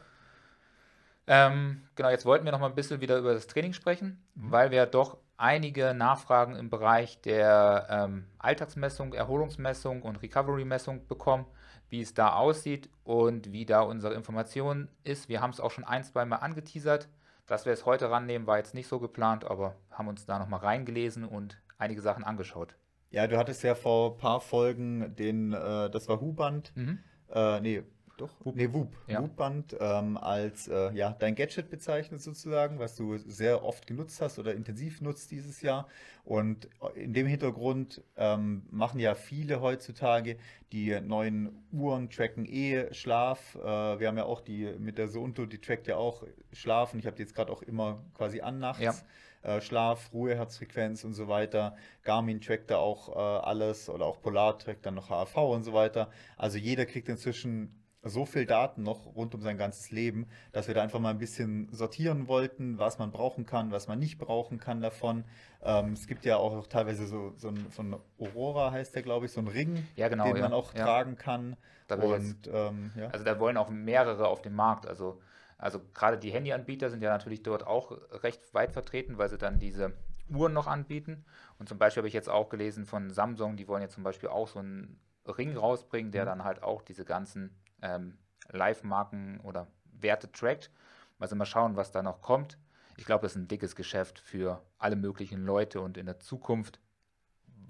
Ähm, genau, jetzt wollten wir noch mal ein bisschen wieder über das Training sprechen, mhm. weil wir doch einige Nachfragen im Bereich der ähm, Alltagsmessung, Erholungsmessung und Recovery-Messung bekommen, wie es da aussieht und wie da unsere Information ist. Wir haben es auch schon ein, zwei Mal angeteasert. Dass wir es heute rannehmen, war jetzt nicht so geplant, aber haben uns da noch mal reingelesen und einige Sachen angeschaut. Ja, du hattest ja vor ein paar Folgen den, äh, das war Huband, mhm. äh, nee, doch, Whoop. nee, Whoop, ja. Whoop-Band ähm, als äh, ja, dein Gadget bezeichnet sozusagen, was du sehr oft genutzt hast oder intensiv nutzt dieses Jahr. Und in dem Hintergrund ähm, machen ja viele heutzutage die neuen Uhren tracken eh Schlaf. Äh, wir haben ja auch die mit der Sounto, die trackt ja auch Schlaf und ich habe die jetzt gerade auch immer quasi an nachts. Ja. Äh, Schlaf, Ruhe, Herzfrequenz und so weiter. Garmin trackt da auch äh, alles oder auch Polar trackt dann noch HAV und so weiter. Also jeder kriegt inzwischen so viel Daten noch rund um sein ganzes Leben, dass wir da einfach mal ein bisschen sortieren wollten, was man brauchen kann, was man nicht brauchen kann davon. Ähm, es gibt ja auch teilweise so, so ein, von Aurora heißt der, glaube ich, so ein Ring, ja, genau, den ja. man auch ja. tragen kann. Und, ähm, also da wollen auch mehrere auf dem Markt. Also, also gerade die Handyanbieter sind ja natürlich dort auch recht weit vertreten, weil sie dann diese Uhren noch anbieten. Und zum Beispiel habe ich jetzt auch gelesen von Samsung, die wollen jetzt zum Beispiel auch so einen Ring rausbringen, der mhm. dann halt auch diese ganzen ähm, Live-Marken oder Werte trackt. Also mal schauen, was da noch kommt. Ich glaube, das ist ein dickes Geschäft für alle möglichen Leute und in der Zukunft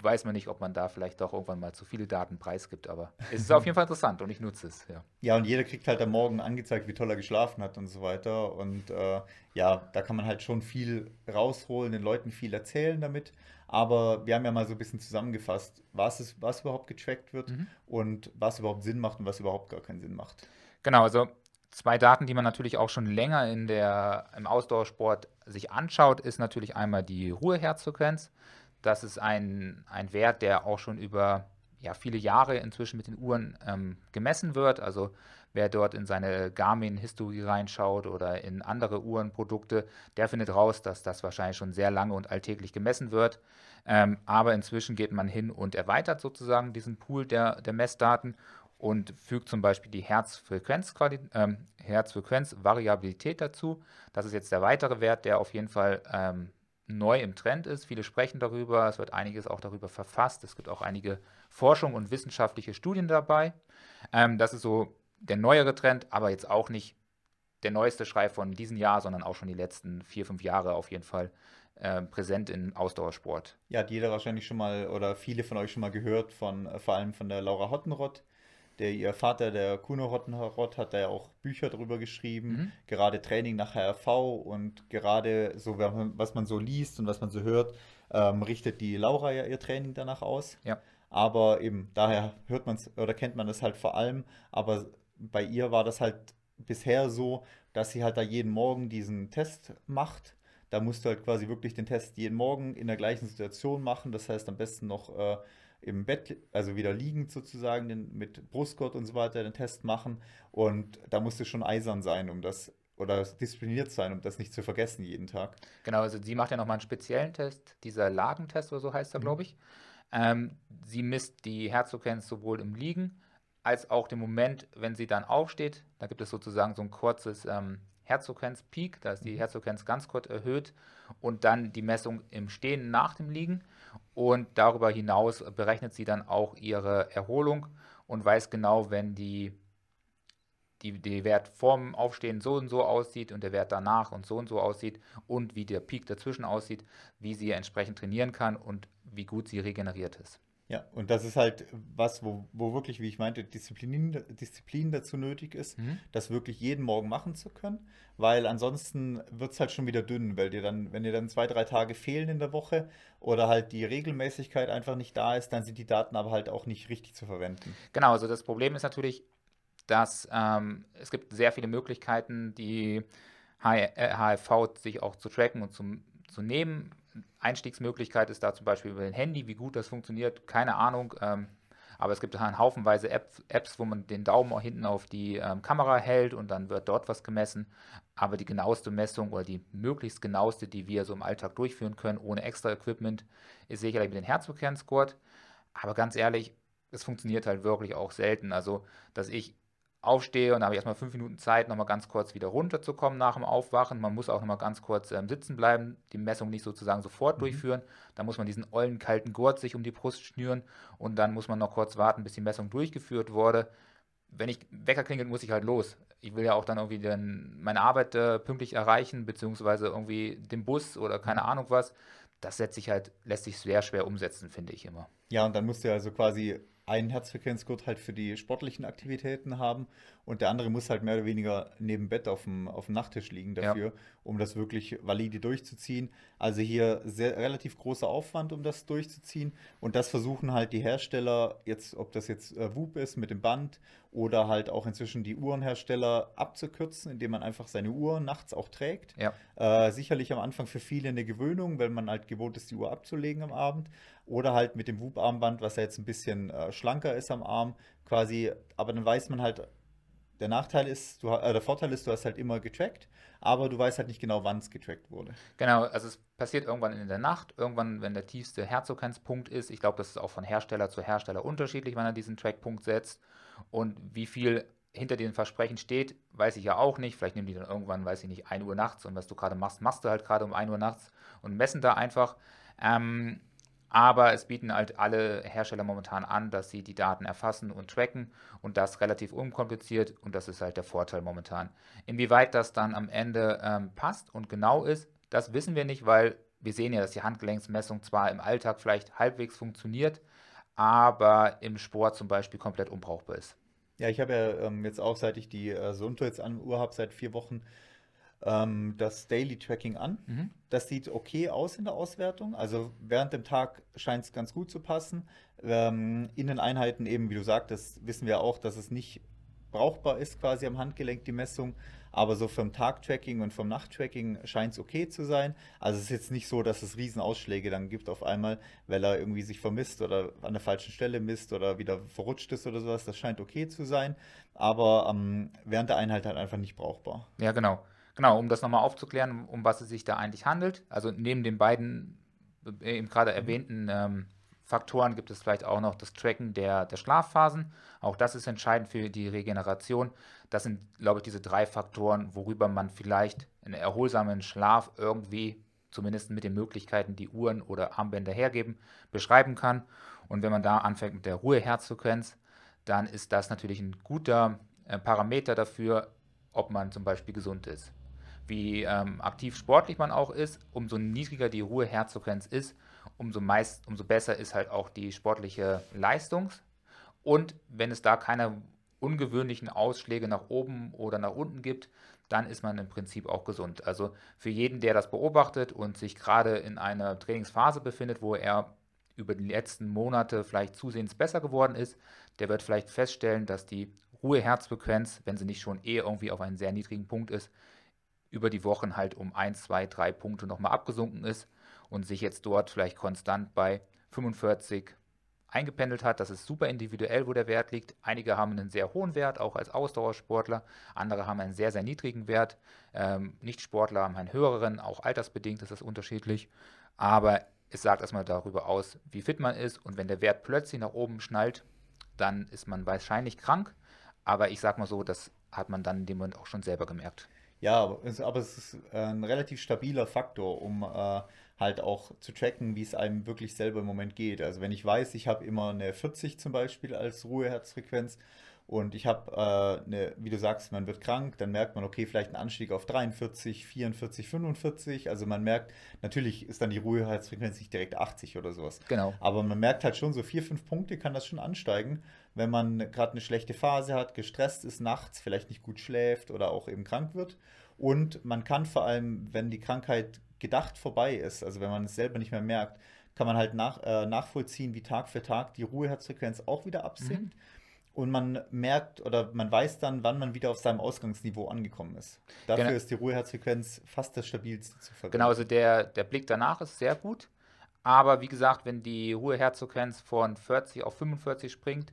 weiß man nicht, ob man da vielleicht doch irgendwann mal zu viele Daten preisgibt, aber es ist auf jeden Fall interessant und ich nutze es, ja. Ja, und jeder kriegt halt am Morgen angezeigt, wie toll er geschlafen hat und so weiter. Und äh, ja, da kann man halt schon viel rausholen, den Leuten viel erzählen damit. Aber wir haben ja mal so ein bisschen zusammengefasst, was, ist, was überhaupt getrackt wird mhm. und was überhaupt Sinn macht und was überhaupt gar keinen Sinn macht. Genau, also zwei Daten, die man natürlich auch schon länger in der, im Ausdauersport sich anschaut, ist natürlich einmal die Ruheherzfrequenz. Das ist ein, ein Wert, der auch schon über ja, viele Jahre inzwischen mit den Uhren ähm, gemessen wird. Also wer dort in seine Garmin-Historie reinschaut oder in andere Uhrenprodukte, der findet raus, dass das wahrscheinlich schon sehr lange und alltäglich gemessen wird. Ähm, aber inzwischen geht man hin und erweitert sozusagen diesen Pool der, der Messdaten und fügt zum Beispiel die Herzfrequenz, ähm, Herzfrequenzvariabilität dazu. Das ist jetzt der weitere Wert, der auf jeden Fall ähm, neu im Trend ist. Viele sprechen darüber, es wird einiges auch darüber verfasst. Es gibt auch einige Forschung und wissenschaftliche Studien dabei. Ähm, das ist so der neuere Trend, aber jetzt auch nicht der neueste Schrei von diesem Jahr, sondern auch schon die letzten vier, fünf Jahre auf jeden Fall äh, präsent im Ausdauersport. Ja, hat jeder wahrscheinlich schon mal oder viele von euch schon mal gehört, von, äh, vor allem von der Laura Hottenrott. Der, ihr Vater, der Kuno Hottenrott, hat da ja auch Bücher darüber geschrieben, mhm. gerade Training nach HRV und gerade so, was man so liest und was man so hört, ähm, richtet die Laura ja ihr Training danach aus. Ja. Aber eben, daher hört man es oder kennt man es halt vor allem, aber bei ihr war das halt bisher so, dass sie halt da jeden Morgen diesen Test macht. Da musst du halt quasi wirklich den Test jeden Morgen in der gleichen Situation machen. Das heißt am besten noch äh, im Bett, also wieder liegend sozusagen, den, mit Brustgurt und so weiter den Test machen. Und da musst du schon eisern sein, um das oder diszipliniert sein, um das nicht zu vergessen jeden Tag. Genau, also sie macht ja nochmal einen speziellen Test, dieser Lagentest oder so heißt er, mhm. glaube ich. Ähm, sie misst die Herzfrequenz sowohl im Liegen als auch den Moment, wenn sie dann aufsteht. Da gibt es sozusagen so ein kurzes ähm, Herzfrequenz-Peak, da ist die mhm. Herzfrequenz ganz kurz erhöht und dann die Messung im Stehen nach dem Liegen. Und darüber hinaus berechnet sie dann auch ihre Erholung und weiß genau, wenn die, die, die Wert vorm Aufstehen so und so aussieht und der Wert danach und so und so aussieht und wie der Peak dazwischen aussieht, wie sie entsprechend trainieren kann und wie gut sie regeneriert ist. Ja, und das ist halt was, wo, wo wirklich, wie ich meinte, Disziplin, Disziplin dazu nötig ist, mhm. das wirklich jeden Morgen machen zu können, weil ansonsten wird es halt schon wieder dünn, weil dir dann, wenn dir dann zwei, drei Tage fehlen in der Woche oder halt die Regelmäßigkeit einfach nicht da ist, dann sind die Daten aber halt auch nicht richtig zu verwenden. Genau, also das Problem ist natürlich, dass ähm, es gibt sehr viele Möglichkeiten, die HFV äh, sich auch zu tracken und zum, zu nehmen. Einstiegsmöglichkeit ist da zum Beispiel über ein Handy. Wie gut das funktioniert, keine Ahnung. Ähm, aber es gibt einen Haufenweise Apps, Apps, wo man den Daumen hinten auf die ähm, Kamera hält und dann wird dort was gemessen. Aber die genaueste Messung oder die möglichst genaueste, die wir so im Alltag durchführen können, ohne extra Equipment, ist sicherlich mit dem Herzfrequenzgurt. Aber ganz ehrlich, es funktioniert halt wirklich auch selten. Also, dass ich aufstehe und habe ich erstmal fünf Minuten Zeit, nochmal ganz kurz wieder runterzukommen nach dem Aufwachen. Man muss auch nochmal ganz kurz ähm, sitzen bleiben, die Messung nicht sozusagen sofort mhm. durchführen. Da muss man diesen ollen kalten Gurt sich um die Brust schnüren und dann muss man noch kurz warten, bis die Messung durchgeführt wurde. Wenn ich Wecker klingelt, muss ich halt los. Ich will ja auch dann irgendwie den, meine Arbeit äh, pünktlich erreichen, beziehungsweise irgendwie den Bus oder keine Ahnung was. Das setzt sich halt, lässt sich sehr schwer umsetzen, finde ich immer. Ja, und dann musst du also quasi einen Herzfrequenzgurt halt für die sportlichen Aktivitäten haben und der andere muss halt mehr oder weniger neben Bett auf dem, auf dem Nachttisch liegen dafür, ja. um das wirklich valide durchzuziehen. Also hier sehr, relativ großer Aufwand, um das durchzuziehen und das versuchen halt die Hersteller jetzt, ob das jetzt äh, Whoop ist mit dem Band oder halt auch inzwischen die Uhrenhersteller abzukürzen, indem man einfach seine Uhr nachts auch trägt. Ja. Äh, sicherlich am Anfang für viele eine Gewöhnung, weil man halt gewohnt ist, die Uhr abzulegen am Abend. Oder halt mit dem Whoop-Armband, was ja jetzt ein bisschen äh, schlanker ist am Arm, quasi. Aber dann weiß man halt, der Nachteil ist, du, äh, der Vorteil ist, du hast halt immer getrackt, aber du weißt halt nicht genau, wann es getrackt wurde. Genau, also es passiert irgendwann in der Nacht, irgendwann, wenn der tiefste Herzoggrenzpunkt ist. Ich glaube, das ist auch von Hersteller zu Hersteller unterschiedlich, wann er diesen Trackpunkt setzt. Und wie viel hinter den Versprechen steht, weiß ich ja auch nicht. Vielleicht nehmen die dann irgendwann, weiß ich nicht, 1 Uhr nachts und was du gerade machst, machst du halt gerade um 1 Uhr nachts und messen da einfach. Ähm, aber es bieten halt alle Hersteller momentan an, dass sie die Daten erfassen und tracken und das relativ unkompliziert und das ist halt der Vorteil momentan. Inwieweit das dann am Ende ähm, passt und genau ist, das wissen wir nicht, weil wir sehen ja, dass die Handgelenksmessung zwar im Alltag vielleicht halbwegs funktioniert, aber im Sport zum Beispiel komplett unbrauchbar ist. Ja, ich habe ja ähm, jetzt auch, seit ich die äh, Sunto jetzt an Uhr habe, seit vier Wochen ähm, das Daily Tracking an. Mhm. Das sieht okay aus in der Auswertung. Also während dem Tag scheint es ganz gut zu passen. Ähm, in den Einheiten eben, wie du sagtest, wissen wir auch, dass es nicht brauchbar ist, quasi am Handgelenk die Messung. Aber so vom Tag-Tracking und vom Nacht-Tracking scheint es okay zu sein. Also es ist jetzt nicht so, dass es Riesenausschläge dann gibt auf einmal, weil er irgendwie sich vermisst oder an der falschen Stelle misst oder wieder verrutscht ist oder sowas. Das scheint okay zu sein. Aber ähm, während der Einheit halt einfach nicht brauchbar. Ja, genau. Genau, um das nochmal aufzuklären, um was es sich da eigentlich handelt. Also neben den beiden äh, eben gerade erwähnten ähm, Faktoren gibt es vielleicht auch noch das Tracken der, der Schlafphasen. Auch das ist entscheidend für die Regeneration. Das sind, glaube ich, diese drei Faktoren, worüber man vielleicht einen erholsamen Schlaf irgendwie, zumindest mit den Möglichkeiten, die Uhren oder Armbänder hergeben, beschreiben kann. Und wenn man da anfängt mit der Ruheherzfrequenz, dann ist das natürlich ein guter äh, Parameter dafür, ob man zum Beispiel gesund ist wie ähm, aktiv sportlich man auch ist, umso niedriger die Ruheherzfrequenz ist, umso, meist, umso besser ist halt auch die sportliche Leistung. Und wenn es da keine ungewöhnlichen Ausschläge nach oben oder nach unten gibt, dann ist man im Prinzip auch gesund. Also für jeden, der das beobachtet und sich gerade in einer Trainingsphase befindet, wo er über die letzten Monate vielleicht zusehends besser geworden ist, der wird vielleicht feststellen, dass die Ruheherzfrequenz, wenn sie nicht schon eh irgendwie auf einem sehr niedrigen Punkt ist, über die Wochen halt um 1, 2, 3 Punkte nochmal abgesunken ist und sich jetzt dort vielleicht konstant bei 45 eingependelt hat. Das ist super individuell, wo der Wert liegt. Einige haben einen sehr hohen Wert, auch als Ausdauersportler. Andere haben einen sehr, sehr niedrigen Wert. Ähm, Nicht-Sportler haben einen höheren, auch altersbedingt ist das unterschiedlich. Aber es sagt erstmal darüber aus, wie fit man ist. Und wenn der Wert plötzlich nach oben schnallt, dann ist man wahrscheinlich krank. Aber ich sag mal so, das hat man dann in dem Moment auch schon selber gemerkt. Ja, aber es, aber es ist ein relativ stabiler Faktor, um äh, halt auch zu tracken, wie es einem wirklich selber im Moment geht. Also wenn ich weiß, ich habe immer eine 40 zum Beispiel als Ruheherzfrequenz und ich habe äh, eine, wie du sagst, man wird krank, dann merkt man, okay, vielleicht ein Anstieg auf 43, 44, 45. Also man merkt, natürlich ist dann die Ruheherzfrequenz nicht direkt 80 oder sowas. Genau. Aber man merkt halt schon, so vier, fünf Punkte kann das schon ansteigen wenn man gerade eine schlechte Phase hat, gestresst ist nachts, vielleicht nicht gut schläft oder auch eben krank wird. Und man kann vor allem, wenn die Krankheit gedacht vorbei ist, also wenn man es selber nicht mehr merkt, kann man halt nach, äh, nachvollziehen, wie Tag für Tag die Ruheherzfrequenz auch wieder absinkt. Mhm. und man merkt oder man weiß dann, wann man wieder auf seinem Ausgangsniveau angekommen ist. Dafür Genau. ist die Ruheherzfrequenz fast das stabilste zu verwenden. Genau, also der, der Blick danach ist sehr gut. Aber wie gesagt, wenn die Ruheherzfrequenz von 40 auf 45 springt,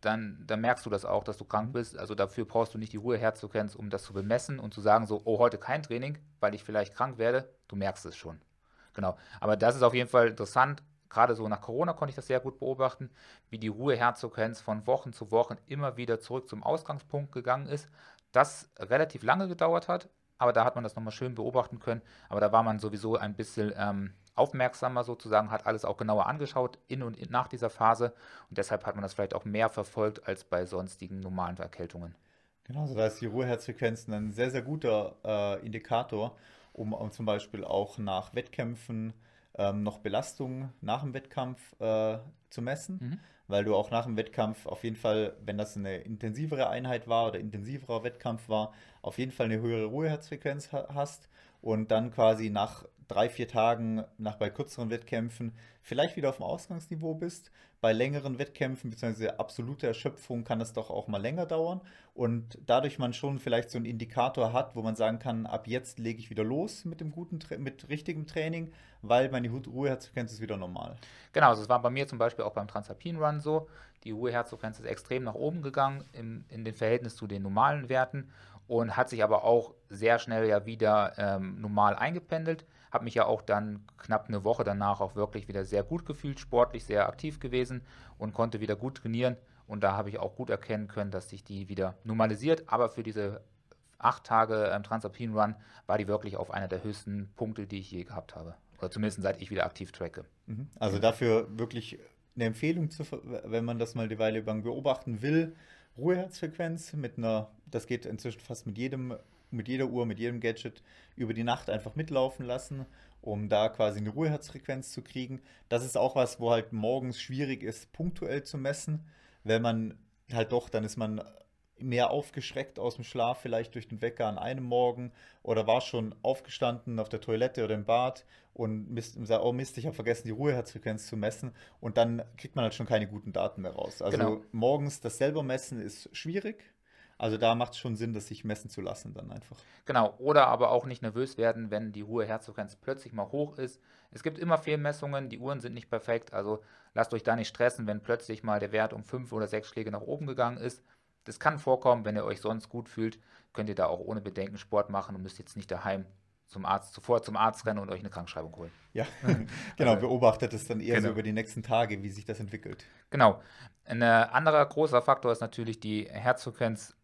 dann, dann merkst du das auch, dass du krank bist. Also dafür brauchst du nicht die Ruheherzfrequenz, um das zu bemessen und zu sagen, so, oh, heute kein Training, weil ich vielleicht krank werde. Du merkst es schon. Genau. Aber das ist auf jeden Fall interessant. Gerade so nach Corona konnte ich das sehr gut beobachten, wie die Ruheherzfrequenz von Wochen zu Wochen immer wieder zurück zum Ausgangspunkt gegangen ist. Das relativ lange gedauert hat, aber da hat man das nochmal schön beobachten können. Aber da war man sowieso ein bisschen ähm, aufmerksamer sozusagen, hat alles auch genauer angeschaut in und in, nach dieser Phase. Und deshalb hat man das vielleicht auch mehr verfolgt als bei sonstigen normalen Erkältungen. Genau, also da ist die Ruheherzfrequenz ein sehr, sehr guter äh, Indikator, um, um zum Beispiel auch nach Wettkämpfen ähm, noch Belastung nach dem Wettkampf äh, zu messen, Mhm. weil du auch nach dem Wettkampf auf jeden Fall, wenn das eine intensivere Einheit war oder intensiverer Wettkampf war, auf jeden Fall eine höhere Ruheherzfrequenz ha hast und dann quasi nach drei, vier Tagen, nach bei kürzeren Wettkämpfen, vielleicht wieder auf dem Ausgangsniveau bist. Bei längeren Wettkämpfen bzw. absolute Erschöpfung kann das doch auch mal länger dauern und dadurch man schon vielleicht so einen Indikator hat, wo man sagen kann, ab jetzt lege ich wieder los mit dem guten, mit richtigem Training, weil meine Ruheherzfrequenz ist wieder normal. Genau, also es war bei mir zum Beispiel auch beim Transalpin Run so. Die Ruheherzfrequenz ist extrem nach oben gegangen im, in den Verhältnis zu den normalen Werten und hat sich aber auch sehr schnell ja wieder ähm, normal eingependelt. Habe mich ja auch dann knapp eine Woche danach auch wirklich wieder sehr gut gefühlt, sportlich sehr aktiv gewesen und konnte wieder gut trainieren. Und da habe ich auch gut erkennen können, dass sich die wieder normalisiert. Aber für diese acht Tage ähm, Transalpin Run war die wirklich auf einer der höchsten Punkte, die ich je gehabt habe. Oder zumindest seit ich wieder aktiv tracke. Mhm. Also dafür wirklich eine Empfehlung, zu, wenn man das mal eine Weile lang beobachten will. Ruheherzfrequenz mit einer, das geht inzwischen fast mit jedem, mit jeder Uhr, mit jedem Gadget über die Nacht einfach mitlaufen lassen, um da quasi eine Ruheherzfrequenz zu kriegen. Das ist auch was, wo halt morgens schwierig ist, punktuell zu messen, wenn man halt doch, dann ist man mehr aufgeschreckt aus dem Schlaf, vielleicht durch den Wecker an einem Morgen oder war schon aufgestanden auf der Toilette oder im Bad und Mist, sagt, oh Mist, ich habe vergessen, die Ruheherzfrequenz zu messen und dann kriegt man halt schon keine guten Daten mehr raus. Also Genau. morgens das selber messen ist schwierig. Also da macht es schon Sinn, das sich messen zu lassen dann einfach. Genau, oder aber auch nicht nervös werden, wenn die Ruheherzfrequenz plötzlich mal hoch ist. Es gibt immer Fehlmessungen, die Uhren sind nicht perfekt, also lasst euch da nicht stressen, wenn plötzlich mal der Wert um fünf oder sechs Schläge nach oben gegangen ist. Das kann vorkommen, wenn ihr euch sonst gut fühlt, könnt ihr da auch ohne Bedenken Sport machen und müsst jetzt nicht daheim zum Arzt, zuvor zum Arzt rennen und euch eine Krankschreibung holen. Ja, genau, beobachtet es dann eher so Genau. über die nächsten Tage, wie sich das entwickelt. Genau. Ein äh, anderer großer Faktor ist natürlich die Herzfrequenz-Variabilität,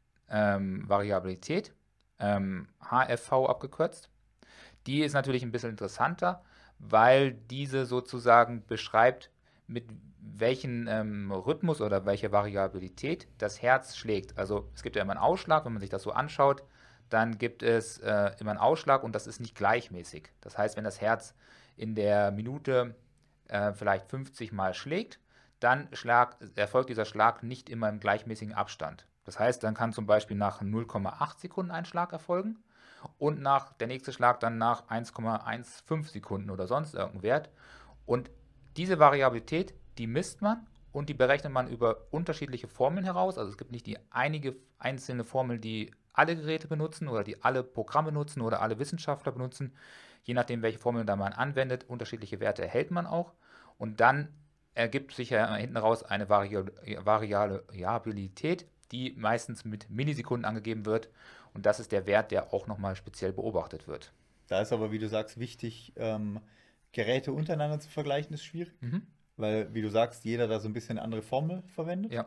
ähm, HFV abgekürzt. Die ist natürlich ein bisschen interessanter, weil diese sozusagen beschreibt, mit welchem ähm, Rhythmus oder welcher Variabilität das Herz schlägt. Also es gibt ja immer einen Ausschlag, wenn man sich das so anschaut, dann gibt es äh, immer einen Ausschlag und das ist nicht gleichmäßig. Das heißt, wenn das Herz in der Minute äh, vielleicht 50 Mal schlägt, dann schlag, erfolgt dieser Schlag nicht immer im gleichmäßigen Abstand. Das heißt, dann kann zum Beispiel nach 0,8 Sekunden ein Schlag erfolgen und nach der nächste Schlag dann nach 1,15 Sekunden oder sonst irgendein Wert. Und diese Variabilität, die misst man und die berechnet man über unterschiedliche Formeln heraus. Also es gibt nicht die einige einzelne Formel, die alle Geräte benutzen oder die alle Programme nutzen oder alle Wissenschaftler benutzen. Je nachdem, welche Formel da man anwendet, unterschiedliche Werte erhält man auch. Und dann ergibt sich ja hinten raus eine Vari Variabilität, die meistens mit Millisekunden angegeben wird. Und das ist der Wert, der auch nochmal speziell beobachtet wird. Da ist aber, wie du sagst, wichtig, ähm, Geräte untereinander zu vergleichen, ist schwierig. Mhm. Weil, wie du sagst, jeder da so ein bisschen eine andere Formel verwendet. Ja.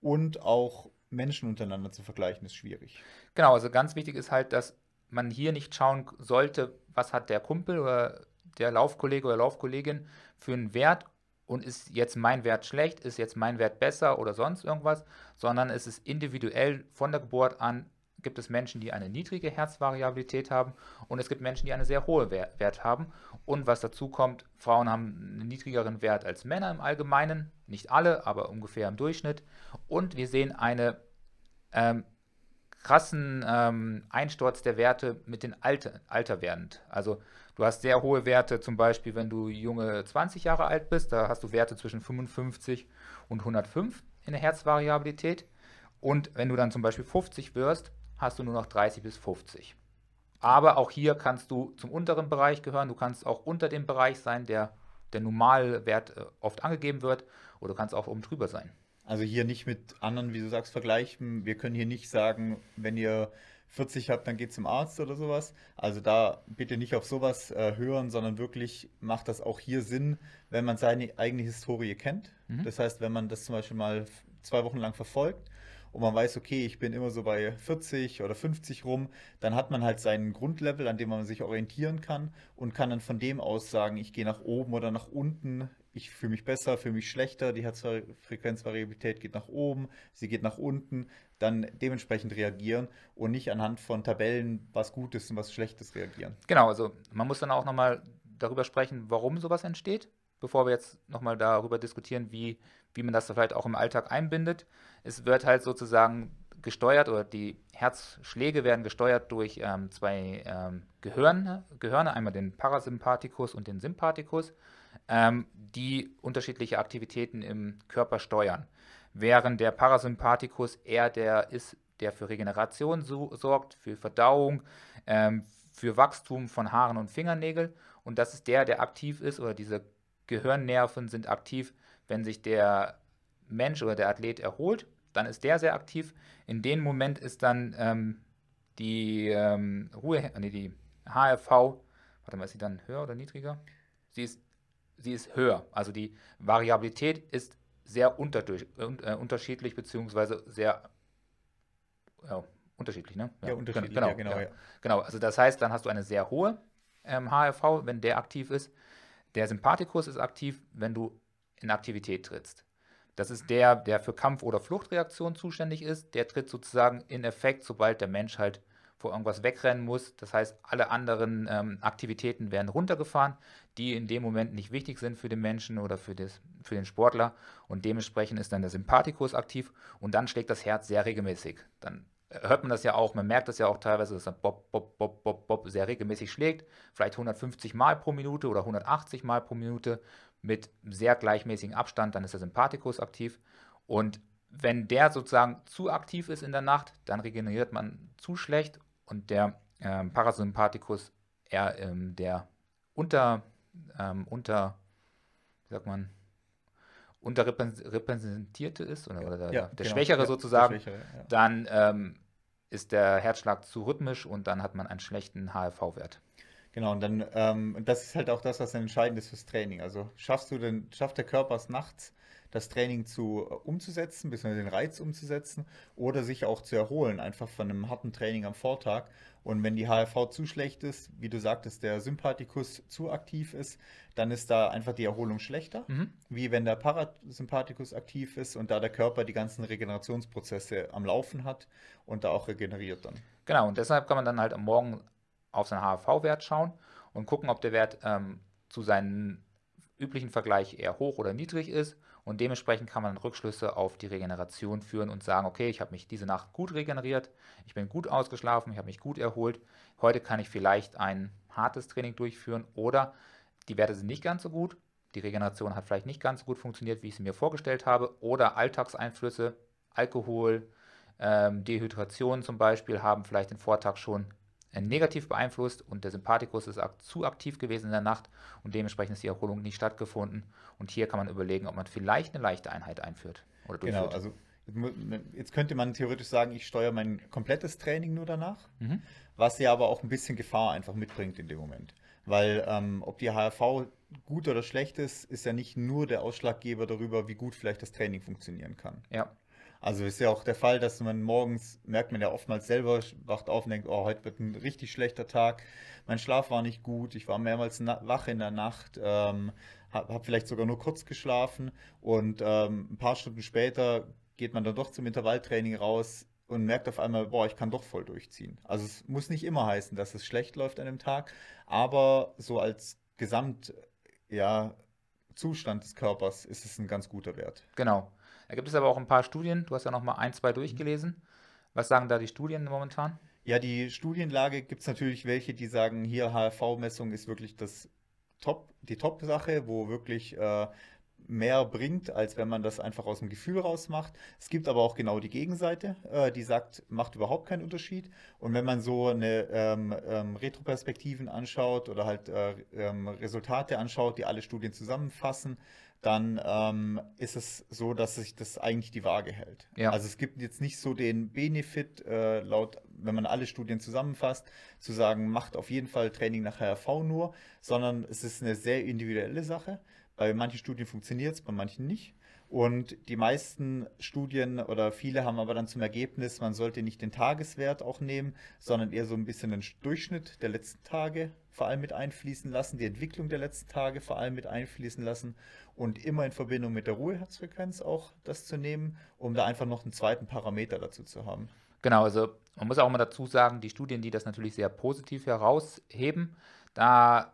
Und auch Menschen untereinander zu vergleichen, ist schwierig. Genau, also ganz wichtig ist halt, dass man hier nicht schauen sollte, was hat der Kumpel oder der Laufkollege oder Laufkollegin für einen Wert und ist jetzt mein Wert schlecht, ist jetzt mein Wert besser oder sonst irgendwas, sondern es ist individuell von der Geburt an gibt es Menschen, die eine niedrige Herzvariabilität haben und es gibt Menschen, die einen sehr hohen Wer- Wert haben. Und was dazu kommt, Frauen haben einen niedrigeren Wert als Männer im Allgemeinen, nicht alle, aber ungefähr im Durchschnitt. Und wir sehen eine ähm, krassen ähm, Einsturz der Werte mit den Alter, Alter werdend. Also du hast sehr hohe Werte, zum Beispiel wenn du junge 20 Jahre alt bist, da hast du Werte zwischen 55 und 105 in der Herzvariabilität. Und wenn du dann zum Beispiel 50 wirst, hast du nur noch 30 bis 50. Aber auch hier kannst du zum unteren Bereich gehören. Du kannst auch unter dem Bereich sein, der der Normalwert äh, oft angegeben wird. Oder du kannst auch oben drüber sein. Also hier nicht mit anderen, wie du sagst, vergleichen. Wir können hier nicht sagen, wenn ihr 40 habt, dann geht zum Arzt oder sowas. Also da bitte nicht auf sowas äh, hören, sondern wirklich macht das auch hier Sinn, wenn man seine eigene Historie kennt. Mhm. Das heißt, wenn man das zum Beispiel mal zwei Wochen lang verfolgt und man weiß, okay, ich bin immer so bei 40 oder 50 rum, dann hat man halt seinen Grundlevel, an dem man sich orientieren kann und kann dann von dem aus sagen, ich gehe nach oben oder nach unten, ich fühle mich besser, fühle mich schlechter, die Herzfrequenzvariabilität geht nach oben, sie geht nach unten, dann dementsprechend reagieren und nicht anhand von Tabellen, was Gutes und was Schlechtes reagieren. Genau, also man muss dann auch nochmal darüber sprechen, warum sowas entsteht, bevor wir jetzt nochmal darüber diskutieren, wie, wie man das vielleicht auch im Alltag einbindet. Es wird halt sozusagen gesteuert oder die Herzschläge werden gesteuert durch ähm, zwei ähm, Gehirne, Gehirne, einmal den Parasympathikus und den Sympathikus, ähm, die unterschiedliche Aktivitäten im Körper steuern. Während der Parasympathikus eher der ist, der für Regeneration so, sorgt, für Verdauung, ähm, für Wachstum von Haaren und Fingernägeln. Und das ist der, der aktiv ist oder diese Gehirnnerven sind aktiv, wenn sich der Mensch oder der Athlet erholt, dann ist der sehr aktiv. In dem Moment ist dann ähm, die ähm, Ruhe, nee, die HRV, warte mal, ist sie dann höher oder niedriger? Sie ist, sie ist höher. Also die Variabilität ist sehr unterdurch, äh, unterschiedlich, beziehungsweise sehr ja, unterschiedlich, ne? Ja, ja unterschiedlich, genau, ja, genau, ja. genau. Also das heißt, dann hast du eine sehr hohe ähm, HRV, wenn der aktiv ist. Der Sympathikus ist aktiv, wenn du in Aktivität trittst. Das ist der, der für Kampf- oder Fluchtreaktion zuständig ist. Der tritt sozusagen in Effekt, sobald der Mensch halt vor irgendwas wegrennen muss. Das heißt, alle anderen ähm, Aktivitäten werden runtergefahren, die in dem Moment nicht wichtig sind für den Menschen oder für, das, für den Sportler. Und dementsprechend ist dann der Sympathikus aktiv und dann schlägt das Herz sehr regelmäßig. Dann hört man das ja auch, man merkt das ja auch teilweise, dass er Bob, Bob, Bob, Bob, Bob sehr regelmäßig schlägt. Vielleicht 150 Mal pro Minute oder 180 Mal pro Minute mit sehr gleichmäßigem Abstand, dann ist der Sympathikus aktiv. Und wenn der sozusagen zu aktiv ist in der Nacht, dann regeneriert man zu schlecht und der ähm, Parasympathikus eher ähm, der unter, ähm, unter, wie sagt man, unterrepräsentierte ist oder, oder der, ja, der genau. Schwächere ja, sozusagen, der Schwächere, ja. dann ähm, ist der Herzschlag zu rhythmisch und dann hat man einen schlechten HRV-Wert. Genau, und dann, ähm, das ist halt auch das, was entscheidend ist fürs Training. Also schaffst du denn, schafft der Körper es nachts, das Training zu äh, umzusetzen, beziehungsweise den Reiz umzusetzen oder sich auch zu erholen, einfach von einem harten Training am Vortag. Und wenn die HRV zu schlecht ist, wie du sagtest, der Sympathikus zu aktiv ist, dann ist da einfach die Erholung schlechter, mhm. wie wenn der Parasympathikus aktiv ist und da der Körper die ganzen Regenerationsprozesse am Laufen hat und da auch regeneriert dann. Genau, und deshalb kann man dann halt am Morgen auf seinen HRV-Wert schauen und gucken, ob der Wert ähm, zu seinem üblichen Vergleich eher hoch oder niedrig ist. Und dementsprechend kann man Rückschlüsse auf die Regeneration führen und sagen, okay, ich habe mich diese Nacht gut regeneriert, ich bin gut ausgeschlafen, ich habe mich gut erholt. Heute kann ich vielleicht ein hartes Training durchführen oder die Werte sind nicht ganz so gut, die Regeneration hat vielleicht nicht ganz so gut funktioniert, wie ich sie mir vorgestellt habe, oder Alltagseinflüsse, Alkohol, ähm, Dehydration zum Beispiel haben vielleicht den Vortag schon negativ beeinflusst und der Sympathikus ist zu aktiv gewesen in der Nacht und dementsprechend ist die Erholung nicht stattgefunden. Und hier kann man überlegen, ob man vielleicht eine leichte Einheit einführt oder Genau, also jetzt könnte man theoretisch sagen, ich steuere mein komplettes Training nur danach, mhm. was ja aber auch ein bisschen Gefahr einfach mitbringt in dem Moment. Weil ähm, ob die HRV gut oder schlecht ist, ist ja nicht nur der Ausschlaggeber darüber, wie gut vielleicht das Training funktionieren kann. Ja. Also ist ja auch der Fall, dass man morgens, merkt man ja oftmals selber, wacht auf und denkt, oh, heute wird ein richtig schlechter Tag. Mein Schlaf war nicht gut, ich war mehrmals wach in der Nacht, ähm, habe hab vielleicht sogar nur kurz geschlafen und ähm, ein paar Stunden später geht man dann doch zum Intervalltraining raus und merkt auf einmal, boah, ich kann doch voll durchziehen. Also es muss nicht immer heißen, dass es schlecht läuft an dem Tag, aber so als Gesamt, ja, Zustand des Körpers ist es ein ganz guter Wert. Genau. Da gibt es aber auch ein paar Studien. Du hast ja noch mal ein, zwei durchgelesen. Was sagen da die Studien momentan? Ja, die Studienlage gibt es natürlich welche, die sagen, hier HRV-Messung ist wirklich das Top, die Top-Sache, wo wirklich äh, mehr bringt, als wenn man das einfach aus dem Gefühl raus macht. Es gibt aber auch genau die Gegenseite, äh, die sagt, macht überhaupt keinen Unterschied. Und wenn man so eine ähm, ähm, Retroperspektiven anschaut oder halt äh, ähm, Resultate anschaut, die alle Studien zusammenfassen, dann ähm, ist es so, dass sich das eigentlich die Waage hält. Ja. Also es gibt jetzt nicht so den Benefit, äh, laut, wenn man alle Studien zusammenfasst, zu sagen, macht auf jeden Fall Training nach HRV nur, sondern es ist eine sehr individuelle Sache. Bei manchen Studien funktioniert es, bei manchen nicht. Und die meisten Studien oder viele haben aber dann zum Ergebnis, man sollte nicht den Tageswert auch nehmen, sondern eher so ein bisschen den Durchschnitt der letzten Tage vor allem mit einfließen lassen, die Entwicklung der letzten Tage vor allem mit einfließen lassen und immer in Verbindung mit der Ruheherzfrequenz auch das zu nehmen, um da einfach noch einen zweiten Parameter dazu zu haben. Genau, also man muss auch mal dazu sagen, die Studien, die das natürlich sehr positiv herausheben, da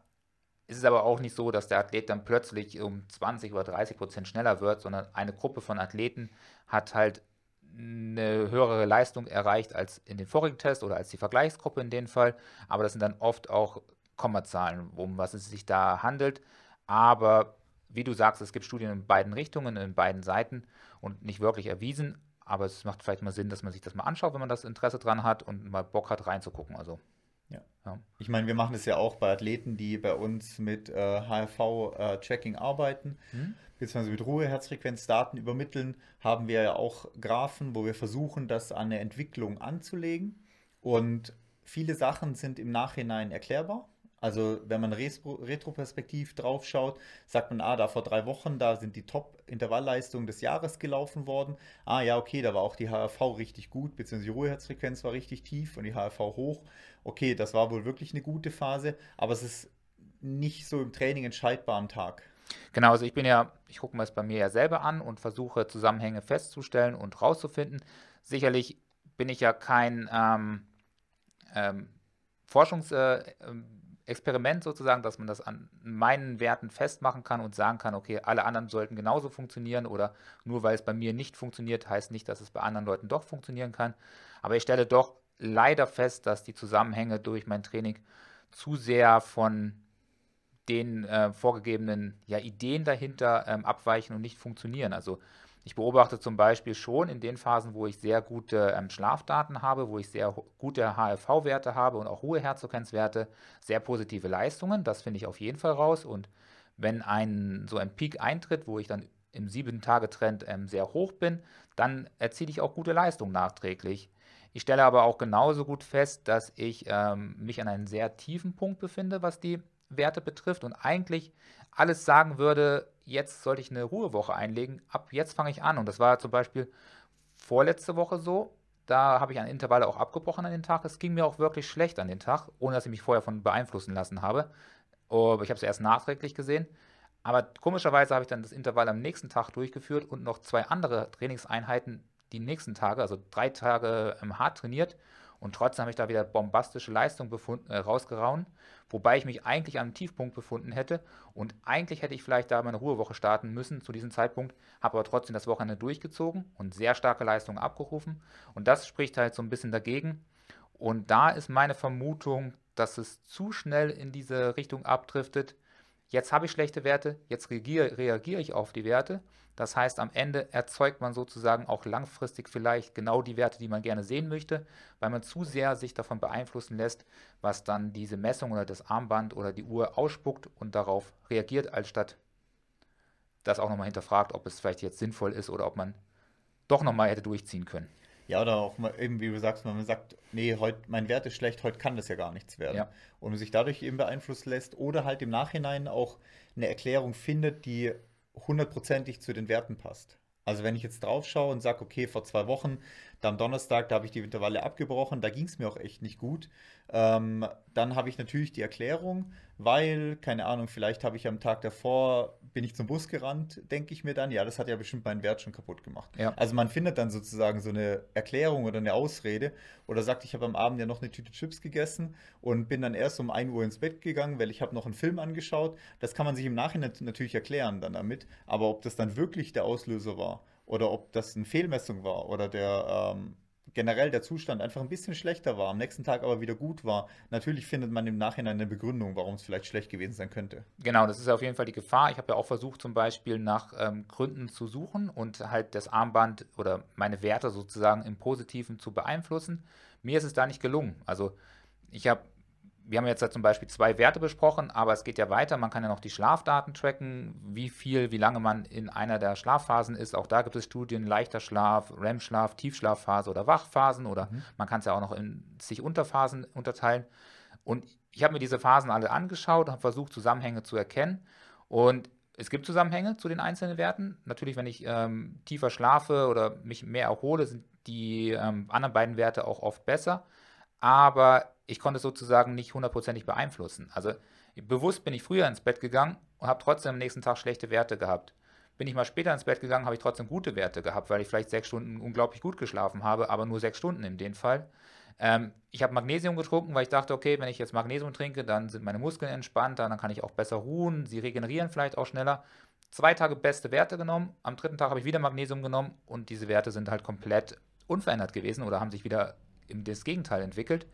ist es aber auch nicht so, dass der Athlet dann plötzlich um 20 oder 30 Prozent schneller wird, sondern eine Gruppe von Athleten hat halt eine höhere Leistung erreicht als in den vorigen Test oder als die Vergleichsgruppe in dem Fall. Aber das sind dann oft auch Kommazahlen, um was es sich da handelt. Aber wie du sagst, es gibt Studien in beiden Richtungen, in beiden Seiten und nicht wirklich erwiesen. Aber es macht vielleicht mal Sinn, dass man sich das mal anschaut, wenn man das Interesse dran hat und mal Bock hat reinzugucken. Also ja. ja. Ich meine, wir machen das ja auch bei Athleten, die bei uns mit äh, HRV-Tracking äh, arbeiten, hm? beziehungsweise mit Ruheherzfrequenzdaten übermitteln, haben wir ja auch Graphen, wo wir versuchen, das an eine Entwicklung anzulegen. Und viele Sachen sind im Nachhinein erklärbar. Also wenn man retroperspektiv drauf schaut, sagt man, ah, da vor drei Wochen, da sind die Top-Intervallleistungen des Jahres gelaufen worden. Ah ja, okay, da war auch die HRV richtig gut, beziehungsweise die Ruheherzfrequenz war richtig tief und die HRV hoch. Okay, das war wohl wirklich eine gute Phase, aber es ist nicht so im Training entscheidbar am Tag. Genau, also ich bin ja, ich gucke mir es bei mir ja selber an und versuche Zusammenhänge festzustellen und rauszufinden. Sicherlich bin ich ja kein ähm, ähm, Forschungs- äh, ähm, Experiment sozusagen, dass man das an meinen Werten festmachen kann und sagen kann, okay, alle anderen sollten genauso funktionieren oder nur weil es bei mir nicht funktioniert, heißt nicht, dass es bei anderen Leuten doch funktionieren kann. Aber ich stelle doch leider fest, dass die Zusammenhänge durch mein Training zu sehr von den äh, vorgegebenen ja, Ideen dahinter ähm, abweichen und nicht funktionieren. Also ich beobachte zum Beispiel schon in den Phasen, wo ich sehr gute ähm, Schlafdaten habe, wo ich sehr gute HRV-Werte habe und auch hohe Herzfrequenzwerte, sehr positive Leistungen. Das finde ich auf jeden Fall raus. Und wenn ein so ein Peak eintritt, wo ich dann im 7-Tage-Trend ähm, sehr hoch bin, dann erziele ich auch gute Leistungen nachträglich. Ich stelle aber auch genauso gut fest, dass ich ähm, mich an einem sehr tiefen Punkt befinde, was die Werte betrifft und eigentlich alles sagen würde, jetzt sollte ich eine Ruhewoche einlegen, ab jetzt fange ich an. Und das war zum Beispiel vorletzte Woche so. Da habe ich an Intervalle auch abgebrochen an den Tag. Es ging mir auch wirklich schlecht an den Tag, ohne dass ich mich vorher von beeinflussen lassen habe. Aber ich habe es erst nachträglich gesehen. Aber komischerweise habe ich dann das Intervall am nächsten Tag durchgeführt und noch zwei andere Trainingseinheiten die nächsten Tage, also drei Tage ähm, hart trainiert und trotzdem habe ich da wieder bombastische Leistung befunden, äh, rausgerauen, wobei ich mich eigentlich am Tiefpunkt befunden hätte. Und eigentlich hätte ich vielleicht da meine Ruhewoche starten müssen zu diesem Zeitpunkt, habe aber trotzdem das Wochenende durchgezogen und sehr starke Leistungen abgerufen. Und das spricht halt so ein bisschen dagegen. Und da ist meine Vermutung, dass es zu schnell in diese Richtung abdriftet. Jetzt habe ich schlechte Werte, jetzt reagiere, reagiere ich auf die Werte das heißt, am Ende erzeugt man sozusagen auch langfristig vielleicht genau die Werte, die man gerne sehen möchte, weil man zu sehr sich davon beeinflussen lässt, was dann diese Messung oder das Armband oder die Uhr ausspuckt und darauf reagiert, als statt das auch nochmal hinterfragt, ob es vielleicht jetzt sinnvoll ist oder ob man doch nochmal hätte durchziehen können. Ja, oder auch mal eben, wie du sagst, wenn man sagt, nee, heute mein Wert ist schlecht, heute kann das ja gar nichts werden. Ja. Und man sich dadurch eben beeinflussen lässt oder halt im Nachhinein auch eine Erklärung findet, die hundertprozentig zu den Werten passt. Also wenn ich jetzt drauf schaue und sage, okay, vor zwei Wochen, da am Donnerstag, da habe ich die Intervalle abgebrochen, da ging es mir auch echt nicht gut, ähm, dann habe ich natürlich die Erklärung, weil, keine Ahnung, vielleicht habe ich am Tag davor, bin ich zum Bus gerannt, denke ich mir dann, ja, das hat ja bestimmt meinen Wert schon kaputt gemacht. Ja. Also man findet dann sozusagen so eine Erklärung oder eine Ausrede oder sagt, ich habe am Abend ja noch eine Tüte Chips gegessen und bin dann erst um 1 Uhr ins Bett gegangen, weil ich habe noch einen Film angeschaut. Das kann man sich im Nachhinein natürlich erklären dann damit, aber ob das dann wirklich der Auslöser war oder ob das eine Fehlmessung war oder der ähm, generell der Zustand einfach ein bisschen schlechter war, am nächsten Tag aber wieder gut war, natürlich findet man im Nachhinein eine Begründung, warum es vielleicht schlecht gewesen sein könnte. Genau, das ist auf jeden Fall die Gefahr. Ich habe ja auch versucht, zum Beispiel nach ähm, Gründen zu suchen und halt das Armband oder meine Werte sozusagen im Positiven zu beeinflussen. Mir ist es da nicht gelungen. Also ich habe wir haben jetzt zum Beispiel zwei Werte besprochen, aber es geht ja weiter. Man kann ja noch die Schlafdaten tracken, wie viel, wie lange man in einer der Schlafphasen ist. Auch da gibt es Studien, leichter Schlaf, REM-Schlaf, Tiefschlafphase oder Wachphasen oder mhm. man kann es ja auch noch in sich Unterphasen unterteilen. Und ich habe mir diese Phasen alle angeschaut und habe versucht, Zusammenhänge zu erkennen. Und es gibt Zusammenhänge zu den einzelnen Werten. Natürlich, wenn ich ähm, tiefer schlafe oder mich mehr erhole, sind die ähm, anderen beiden Werte auch oft besser. Aber ich konnte es sozusagen nicht hundertprozentig beeinflussen. Also bewusst bin ich früher ins Bett gegangen und habe trotzdem am nächsten Tag schlechte Werte gehabt. Bin ich mal später ins Bett gegangen, habe ich trotzdem gute Werte gehabt, weil ich vielleicht sechs Stunden unglaublich gut geschlafen habe, aber nur sechs Stunden in dem Fall. Ähm, ich habe Magnesium getrunken, weil ich dachte, okay, wenn ich jetzt Magnesium trinke, dann sind meine Muskeln entspannter, dann kann ich auch besser ruhen, sie regenerieren vielleicht auch schneller. Zwei Tage beste Werte genommen, am dritten Tag habe ich wieder Magnesium genommen und diese Werte sind halt komplett unverändert gewesen oder haben sich wieder das Gegenteil entwickelt.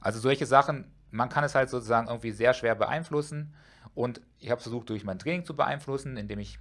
Also solche Sachen, man kann es halt sozusagen irgendwie sehr schwer beeinflussen. Und ich habe versucht, durch mein Training zu beeinflussen, indem ich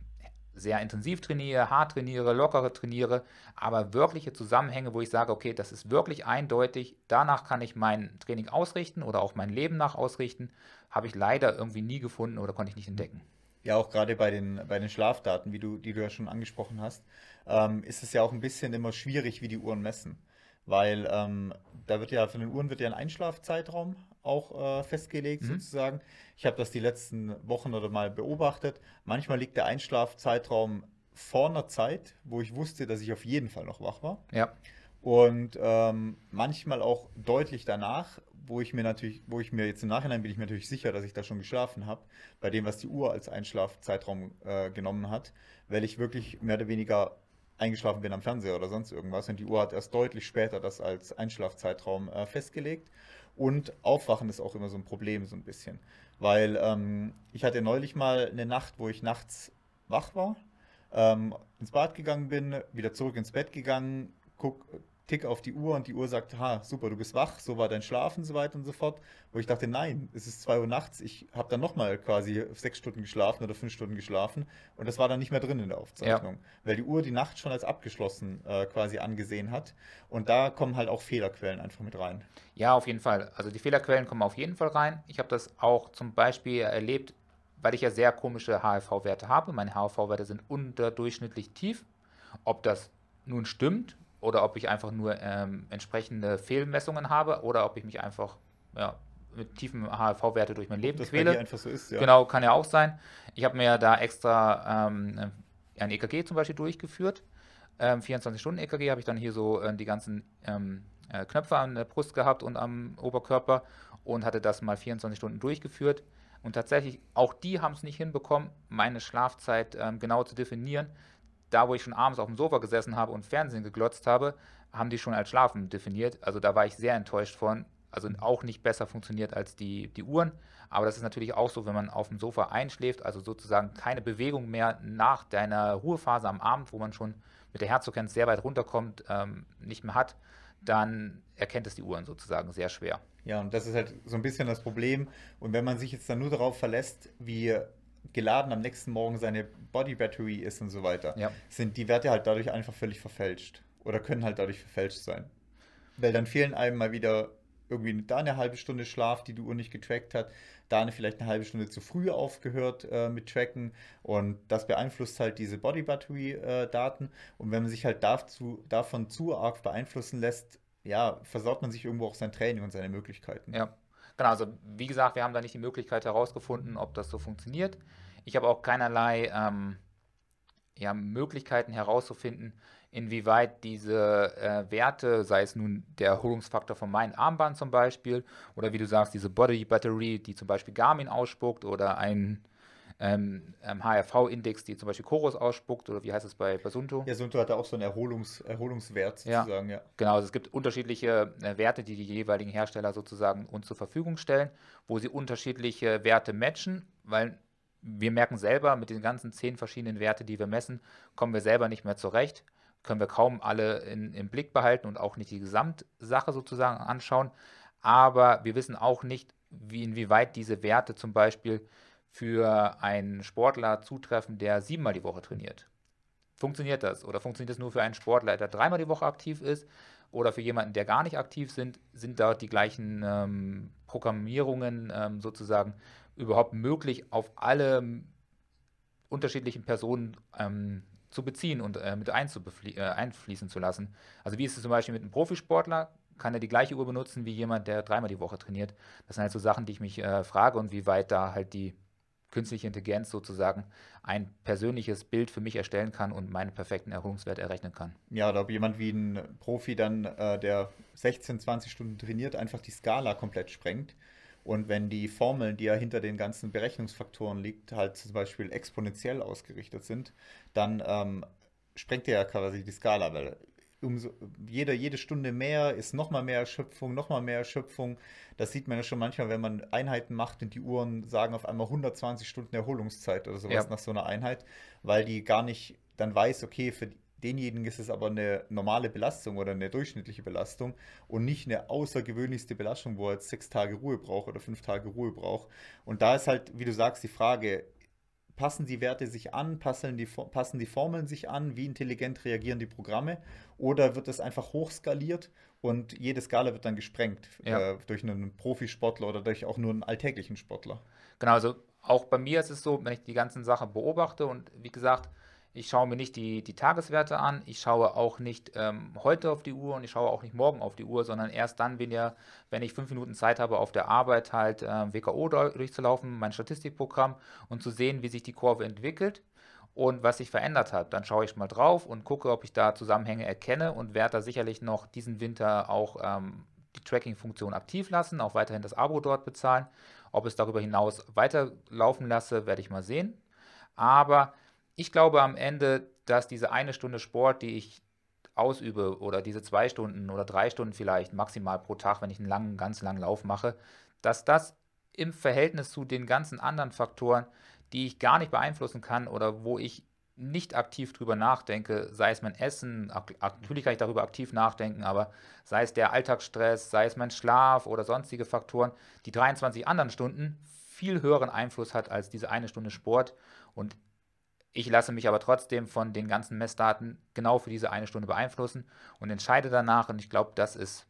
sehr intensiv trainiere, hart trainiere, lockere trainiere, aber wirkliche Zusammenhänge, wo ich sage, okay, das ist wirklich eindeutig, danach kann ich mein Training ausrichten oder auch mein Leben nach ausrichten, habe ich leider irgendwie nie gefunden oder konnte ich nicht entdecken. Ja, auch gerade bei den, bei den Schlafdaten, wie du, die du ja schon angesprochen hast, ähm, ist es ja auch ein bisschen immer schwierig, wie die Uhren messen weil ähm, da wird ja von den Uhren wird ja ein Einschlafzeitraum auch äh, festgelegt mhm. sozusagen. Ich habe das die letzten Wochen oder mal beobachtet. Manchmal liegt der Einschlafzeitraum vor einer Zeit, wo ich wusste, dass ich auf jeden Fall noch wach war. Ja. Und ähm, manchmal auch deutlich danach, wo ich mir natürlich, wo ich mir jetzt im Nachhinein bin ich mir natürlich sicher, dass ich da schon geschlafen habe, bei dem, was die Uhr als Einschlafzeitraum äh, genommen hat, weil ich wirklich mehr oder weniger eingeschlafen bin am Fernseher oder sonst irgendwas. Und die Uhr hat erst deutlich später das als Einschlafzeitraum äh, festgelegt. Und Aufwachen ist auch immer so ein Problem, so ein bisschen. Weil ähm, ich hatte neulich mal eine Nacht, wo ich nachts wach war, ähm, ins Bad gegangen bin, wieder zurück ins Bett gegangen, guck, Tick auf die Uhr und die Uhr sagt, ha, super, du bist wach, so war dein Schlaf und so weiter und so fort. Wo ich dachte, nein, es ist 2 Uhr nachts, ich habe dann nochmal quasi sechs Stunden geschlafen oder fünf Stunden geschlafen und das war dann nicht mehr drin in der Aufzeichnung, ja. weil die Uhr die Nacht schon als abgeschlossen äh, quasi angesehen hat und da kommen halt auch Fehlerquellen einfach mit rein. Ja, auf jeden Fall. Also die Fehlerquellen kommen auf jeden Fall rein. Ich habe das auch zum Beispiel erlebt, weil ich ja sehr komische HRV-Werte habe. Meine HRV-Werte sind unterdurchschnittlich tief. Ob das nun stimmt, oder ob ich einfach nur ähm, entsprechende Fehlmessungen habe oder ob ich mich einfach ja, mit tiefen HRV-Werte durch mein Leben das quäle. einfach so ist, ja. Genau, kann ja auch sein. Ich habe mir da extra ähm, ein EKG zum Beispiel durchgeführt. Ähm, 24-Stunden-EKG habe ich dann hier so äh, die ganzen ähm, äh, Knöpfe an der Brust gehabt und am Oberkörper und hatte das mal 24 Stunden durchgeführt. Und tatsächlich, auch die haben es nicht hinbekommen, meine Schlafzeit ähm, genau zu definieren da, wo ich schon abends auf dem Sofa gesessen habe und Fernsehen geglotzt habe, haben die schon als Schlafen definiert. Also da war ich sehr enttäuscht von. Also auch nicht besser funktioniert als die, die Uhren. Aber das ist natürlich auch so, wenn man auf dem Sofa einschläft, also sozusagen keine Bewegung mehr nach deiner Ruhephase am Abend, wo man schon mit der Herzfrequenz sehr weit runterkommt, ähm, nicht mehr hat, dann erkennt es die Uhren sozusagen sehr schwer. Ja, und das ist halt so ein bisschen das Problem. Und wenn man sich jetzt dann nur darauf verlässt, wie geladen am nächsten Morgen seine Body Battery ist und so weiter, ja. sind die Werte halt dadurch einfach völlig verfälscht. Oder können halt dadurch verfälscht sein. Weil dann fehlen einem mal wieder irgendwie da eine halbe Stunde Schlaf, die die Uhr nicht getrackt hat, da eine vielleicht eine halbe Stunde zu früh aufgehört äh, mit Tracken und das beeinflusst halt diese Body Battery äh, Daten und wenn man sich halt dazu, davon zu arg beeinflussen lässt, ja, versaut man sich irgendwo auch sein Training und seine Möglichkeiten. Ja. Genau, also wie gesagt, wir haben da nicht die Möglichkeit herausgefunden, ob das so funktioniert. Ich habe auch keinerlei ähm, ja, Möglichkeiten herauszufinden, inwieweit diese äh, Werte, sei es nun der Erholungsfaktor von meinem Armband zum Beispiel, oder wie du sagst, diese Body Battery, die zum Beispiel Garmin ausspuckt, oder ein ähm, ähm, HRV-Index, die zum Beispiel Chorus ausspuckt, oder wie heißt es bei, bei Sunto? Ja, Sunto hat da auch so einen Erholungs, Erholungswert sozusagen, ja. ja. Genau, also es gibt unterschiedliche äh, Werte, die die jeweiligen Hersteller sozusagen uns zur Verfügung stellen, wo sie unterschiedliche Werte matchen, weil wir merken selber, mit den ganzen zehn verschiedenen Werten, die wir messen, kommen wir selber nicht mehr zurecht. können wir kaum alle in, im Blick behalten und auch nicht die Gesamtsache sozusagen anschauen. Aber wir wissen auch nicht, wie, inwieweit diese Werte zum Beispiel für einen Sportler zutreffen, der siebenmal die Woche trainiert. Funktioniert das? Oder funktioniert das nur für einen Sportler, der dreimal die Woche aktiv ist? Oder für jemanden, der gar nicht aktiv sind, sind dort die gleichen ähm, Programmierungen ähm, sozusagen überhaupt möglich, auf alle unterschiedlichen Personen ähm, zu beziehen und äh, mit äh, einfließen zu lassen. Also wie ist es zum Beispiel mit einem Profisportler? Kann er die gleiche Uhr benutzen wie jemand, der dreimal die Woche trainiert? Das sind halt so Sachen, die ich mich äh, frage und wie weit da halt die künstliche Intelligenz sozusagen ein persönliches Bild für mich erstellen kann und meinen perfekten Erholungswert errechnen kann. Ja, oder ob jemand wie ein Profi dann, äh, der 16, 20 Stunden trainiert, einfach die Skala komplett sprengt. Und wenn die Formeln, die ja hinter den ganzen Berechnungsfaktoren liegt, halt zum Beispiel exponentiell ausgerichtet sind, dann ähm, sprengt er ja quasi die Skala, weil umso, jede, jede Stunde mehr ist nochmal mehr Erschöpfung, nochmal mehr Erschöpfung. Das sieht man ja schon manchmal, wenn man Einheiten macht und die Uhren sagen auf einmal 120 Stunden Erholungszeit oder sowas ja. nach so einer Einheit, weil die gar nicht dann weiß, okay, für denjenigen ist es aber eine normale Belastung oder eine durchschnittliche Belastung und nicht eine außergewöhnlichste Belastung, wo er jetzt sechs Tage Ruhe braucht oder fünf Tage Ruhe braucht. Und da ist halt, wie du sagst, die Frage, passen die Werte sich an, passen die, passen die Formeln sich an, wie intelligent reagieren die Programme oder wird es einfach hochskaliert und jede Skala wird dann gesprengt ja. äh, durch einen Profisportler oder durch auch nur einen alltäglichen Sportler. Genau, also auch bei mir ist es so, wenn ich die ganzen Sachen beobachte und wie gesagt, ich schaue mir nicht die, die Tageswerte an. Ich schaue auch nicht ähm, heute auf die Uhr und ich schaue auch nicht morgen auf die Uhr, sondern erst dann, wenn, ja, wenn ich fünf Minuten Zeit habe, auf der Arbeit halt äh, WKO durchzulaufen, mein Statistikprogramm und zu sehen, wie sich die Kurve entwickelt und was sich verändert hat. Dann schaue ich mal drauf und gucke, ob ich da Zusammenhänge erkenne und werde da sicherlich noch diesen Winter auch ähm, die Tracking-Funktion aktiv lassen, auch weiterhin das Abo dort bezahlen. Ob es darüber hinaus weiterlaufen lasse, werde ich mal sehen. Aber ich glaube am Ende, dass diese eine Stunde Sport, die ich ausübe, oder diese zwei Stunden oder drei Stunden vielleicht maximal pro Tag, wenn ich einen langen, ganz langen Lauf mache, dass das im Verhältnis zu den ganzen anderen Faktoren, die ich gar nicht beeinflussen kann oder wo ich nicht aktiv drüber nachdenke, sei es mein Essen, natürlich kann ich darüber aktiv nachdenken, aber sei es der Alltagsstress, sei es mein Schlaf oder sonstige Faktoren, die 23 anderen Stunden viel höheren Einfluss hat als diese eine Stunde Sport. Und ich lasse mich aber trotzdem von den ganzen Messdaten genau für diese eine Stunde beeinflussen und entscheide danach. Und ich glaube, das ist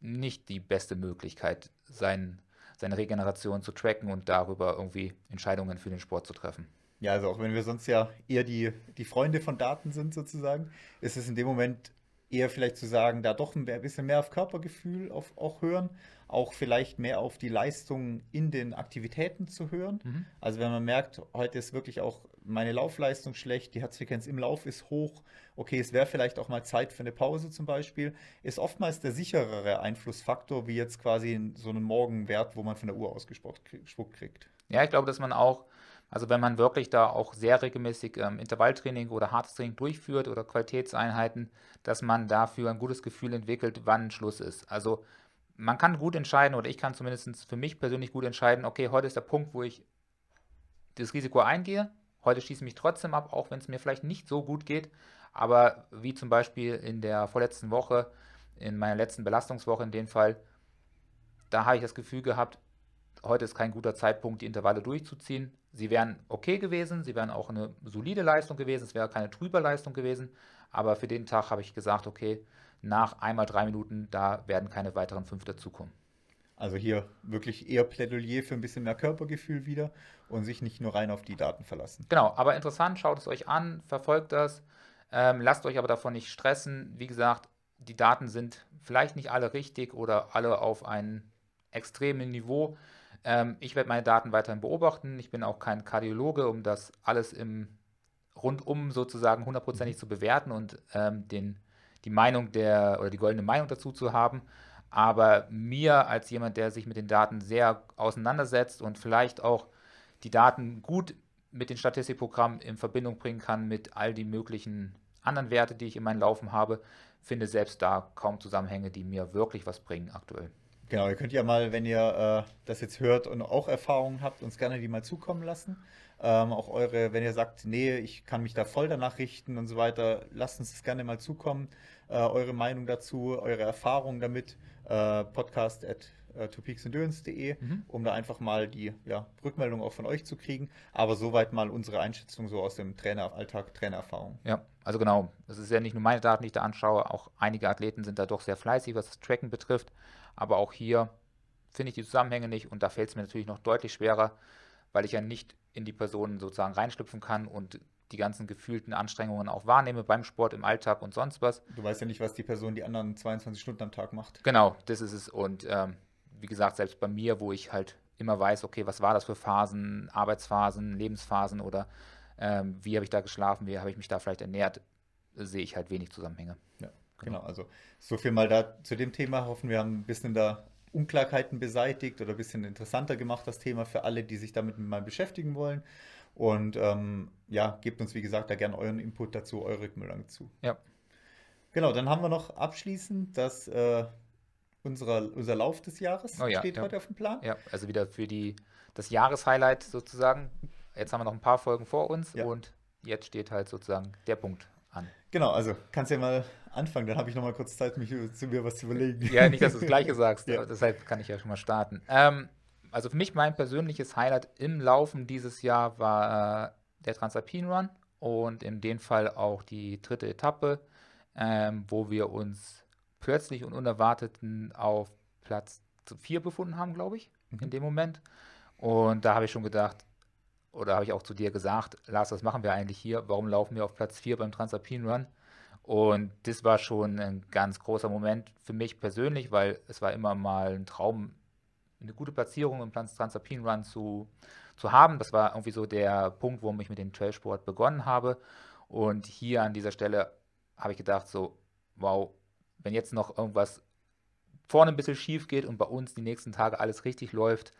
nicht die beste Möglichkeit, sein, seine Regeneration zu tracken und darüber irgendwie Entscheidungen für den Sport zu treffen. Ja, also auch wenn wir sonst ja eher die, die Freunde von Daten sind sozusagen, ist es in dem Moment eher vielleicht zu sagen, da doch ein bisschen mehr auf Körpergefühl auf, auch hören auch vielleicht mehr auf die Leistung in den Aktivitäten zu hören. Mhm. Also wenn man merkt, heute ist wirklich auch meine Laufleistung schlecht, die Herzfrequenz im Lauf ist hoch, okay, es wäre vielleicht auch mal Zeit für eine Pause zum Beispiel, ist oftmals der sicherere Einflussfaktor, wie jetzt quasi so einen Morgenwert, wo man von der Uhr ausgespuckt kriegt. Ja, ich glaube, dass man auch also wenn man wirklich da auch sehr regelmäßig ähm, Intervalltraining oder hartes Training durchführt oder Qualitätseinheiten, dass man dafür ein gutes Gefühl entwickelt, wann Schluss ist. Also man kann gut entscheiden, oder ich kann zumindest für mich persönlich gut entscheiden, okay, heute ist der Punkt, wo ich das Risiko eingehe. Heute schieße ich mich trotzdem ab, auch wenn es mir vielleicht nicht so gut geht. Aber wie zum Beispiel in der vorletzten Woche, in meiner letzten Belastungswoche in dem Fall, da habe ich das Gefühl gehabt, heute ist kein guter Zeitpunkt, die Intervalle durchzuziehen. Sie wären okay gewesen, sie wären auch eine solide Leistung gewesen, es wäre keine trübe Leistung gewesen. Aber für den Tag habe ich gesagt, okay, nach einmal drei Minuten, da werden keine weiteren fünf dazukommen. Also hier wirklich eher Plädoyer für ein bisschen mehr Körpergefühl wieder und sich nicht nur rein auf die Daten verlassen. Genau, aber interessant, schaut es euch an, verfolgt das, ähm, lasst euch aber davon nicht stressen. Wie gesagt, die Daten sind vielleicht nicht alle richtig oder alle auf einem extremen Niveau. Ähm, ich werde meine Daten weiterhin beobachten. Ich bin auch kein Kardiologe, um das alles im rundum sozusagen hundertprozentig mhm. zu bewerten und ähm, den die Meinung der oder die goldene Meinung dazu zu haben. Aber mir als jemand, der sich mit den Daten sehr auseinandersetzt und vielleicht auch die Daten gut mit den Statistikprogrammen in Verbindung bringen kann mit all die möglichen anderen Werte, die ich in meinen Laufen habe, finde selbst da kaum Zusammenhänge, die mir wirklich was bringen aktuell. Genau, ihr könnt ja mal, wenn ihr äh, das jetzt hört und auch Erfahrungen habt, uns gerne die mal zukommen lassen. Ähm, auch eure, wenn ihr sagt, nee, ich kann mich da voll danach richten und so weiter, lasst uns das gerne mal zukommen. Äh, eure Meinung dazu, eure Erfahrungen damit. Äh, podcast at äh, topeaksendurance.de, mhm. um da einfach mal die ja, Rückmeldung auch von euch zu kriegen. Aber soweit mal unsere Einschätzung so aus dem Traineralltag, Trainererfahrung. Ja, also genau. Es ist ja nicht nur meine Daten, die ich da anschaue. Auch einige Athleten sind da doch sehr fleißig, was das Tracken betrifft. Aber auch hier finde ich die Zusammenhänge nicht und da fällt es mir natürlich noch deutlich schwerer, weil ich ja nicht in die Personen sozusagen reinschlüpfen kann und die ganzen gefühlten Anstrengungen auch wahrnehme beim Sport, im Alltag und sonst was. Du weißt ja nicht, was die Person die anderen 22 Stunden am Tag macht. Genau, das ist es. Und ähm, wie gesagt, selbst bei mir, wo ich halt immer weiß, okay, was war das für Phasen, Arbeitsphasen, Lebensphasen oder ähm, wie habe ich da geschlafen, wie habe ich mich da vielleicht ernährt, sehe ich halt wenig Zusammenhänge. Ja, genau. genau. Also so viel mal da zu dem Thema. Hoffen wir haben ein bisschen da Unklarheiten beseitigt oder ein bisschen interessanter gemacht, das Thema für alle, die sich damit mal beschäftigen wollen. Und ähm, ja, gebt uns, wie gesagt, da gerne euren Input dazu, eure Rückmeldung zu. Ja. Genau, dann haben wir noch abschließend das, äh, unserer, unser Lauf des Jahres oh, ja, steht ja. heute auf dem Plan. Ja, also wieder für die, das Jahreshighlight sozusagen. Jetzt haben wir noch ein paar Folgen vor uns ja. und jetzt steht halt sozusagen der Punkt an. Genau, also kannst ja mal anfangen, dann habe ich noch mal kurz Zeit, mich zu mir was zu überlegen. Ja, nicht, dass du das Gleiche sagst, ja. deshalb kann ich ja schon mal starten. Ähm, also für mich mein persönliches Highlight im Laufen dieses Jahr war äh, der Transalpin Run und in dem Fall auch die dritte Etappe, ähm, wo wir uns plötzlich und unerwarteten auf Platz 4 befunden haben, glaube ich, mhm. in dem Moment. Und da habe ich schon gedacht, oder habe ich auch zu dir gesagt, Lars, was machen wir eigentlich hier? Warum laufen wir auf Platz 4 beim Transalpin Run? Und das war schon ein ganz großer Moment für mich persönlich, weil es war immer mal ein Traum, eine gute Platzierung im Transalpin Run zu, zu haben. Das war irgendwie so der Punkt, wo ich mit dem Trailsport begonnen habe. Und hier an dieser Stelle habe ich gedacht, so, wow, wenn jetzt noch irgendwas vorne ein bisschen schief geht und bei uns die nächsten Tage alles richtig läuft,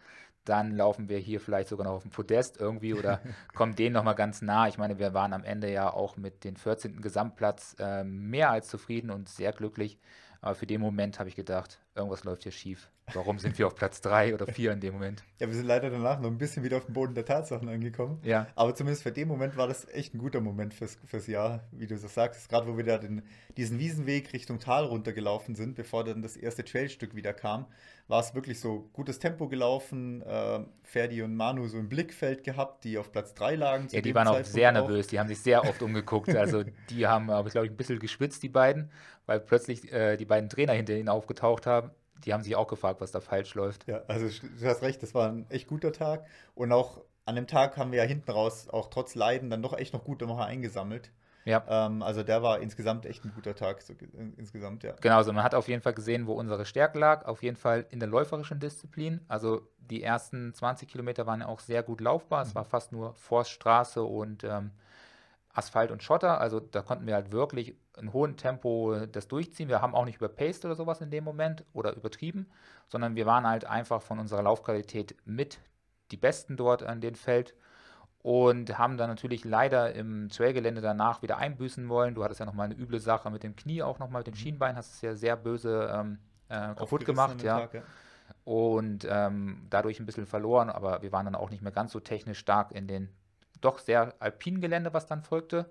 dann laufen wir hier vielleicht sogar noch auf dem Podest irgendwie oder kommen denen nochmal ganz nah. Ich meine, wir waren am Ende ja auch mit dem 14. Gesamtplatz äh, mehr als zufrieden und sehr glücklich. Aber für den Moment habe ich gedacht, irgendwas läuft hier schief. Warum sind wir auf Platz 3 oder 4 in dem Moment? Ja, wir sind leider danach noch ein bisschen wieder auf dem Boden der Tatsachen angekommen. Ja. Aber zumindest für den Moment war das echt ein guter Moment fürs, fürs Jahr, wie du so sagst. Gerade wo wir da den, diesen Wiesenweg Richtung Tal runtergelaufen sind, bevor dann das erste Trailstück wieder kam, war es wirklich so gutes Tempo gelaufen. Äh, Ferdi und Manu so im Blickfeld gehabt, die auf Platz 3 lagen. Ja, die waren auch sehr nervös. Die haben sich sehr oft umgeguckt. Also die haben, aber glaube ich, ein bisschen geschwitzt, die beiden, weil plötzlich äh, die beiden Trainer hinter ihnen aufgetaucht haben die haben sich auch gefragt, was da falsch läuft. Ja, also du hast recht, das war ein echt guter Tag. Und auch an dem Tag haben wir ja hinten raus, auch trotz Leiden, dann doch echt noch gute Woche eingesammelt. Ja. Ähm, also der war insgesamt echt ein guter Tag, so, insgesamt, ja. Genau, also man hat auf jeden Fall gesehen, wo unsere Stärke lag. Auf jeden Fall in der läuferischen Disziplin. Also die ersten 20 Kilometer waren ja auch sehr gut laufbar. Mhm. Es war fast nur Forststraße und ähm, Asphalt und Schotter. Also da konnten wir halt wirklich in hohem Tempo das durchziehen. Wir haben auch nicht überpaced oder sowas in dem Moment oder übertrieben, sondern wir waren halt einfach von unserer Laufqualität mit die Besten dort an dem Feld und haben dann natürlich leider im Trailgelände danach wieder einbüßen wollen. Du hattest ja nochmal eine üble Sache mit dem Knie, auch nochmal mit dem mhm. Schienbein, hast es ja sehr böse ähm, äh, kaputt gemacht. Ja. Tag, ja. Und ähm, dadurch ein bisschen verloren, aber wir waren dann auch nicht mehr ganz so technisch stark in den doch sehr alpinen Gelände, was dann folgte.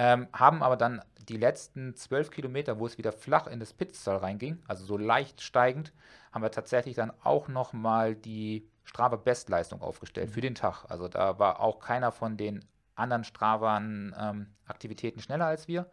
Ähm, haben aber dann die letzten zwölf Kilometer, wo es wieder flach in das Pitztal reinging, also so leicht steigend, haben wir tatsächlich dann auch nochmal die Strava Bestleistung aufgestellt mhm. für den Tag. Also da war auch keiner von den anderen Strava-Aktivitäten ähm, schneller als wir.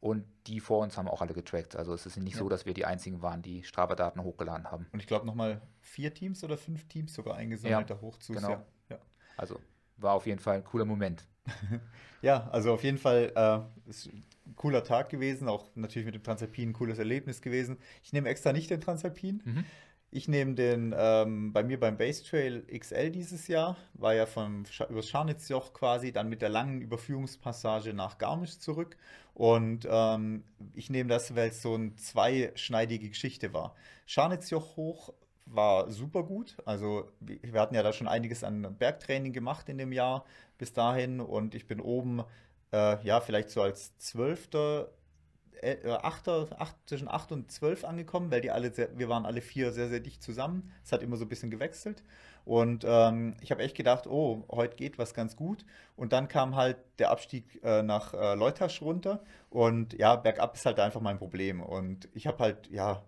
Und die vor uns haben auch alle getrackt. Also es ist nicht ja. so, dass wir die einzigen waren, die Strava-Daten hochgeladen haben. Und ich glaube nochmal vier Teams oder fünf Teams sogar eingesammelt ja, da hoch zu. Genau. Ja. Also war auf jeden Fall ein cooler Moment. ja, also auf jeden Fall äh, ist ein cooler Tag gewesen, auch natürlich mit dem Transalpin ein cooles Erlebnis gewesen. Ich nehme extra nicht den Transalpin. Mhm. Ich nehme den ähm, bei mir beim Base Trail XL dieses Jahr, war ja vom über Scharnitzjoch quasi, dann mit der langen Überführungspassage nach Garmisch zurück. Und ähm, ich nehme das, weil es so eine zweischneidige Geschichte war. Scharnitzjoch hoch war super gut. Also wir hatten ja da schon einiges an Bergtraining gemacht in dem Jahr bis dahin und ich bin oben, äh, ja, vielleicht so als Zwölfter äh, Achter, acht, zwischen 8 und 12 angekommen, weil die alle sehr, wir waren alle vier sehr, sehr dicht zusammen. Es hat immer so ein bisschen gewechselt. Und ähm, ich habe echt gedacht, oh, heute geht was ganz gut. Und dann kam halt der Abstieg äh, nach äh, Leutasch runter. Und ja, bergab ist halt einfach mein Problem. Und ich habe halt, ja,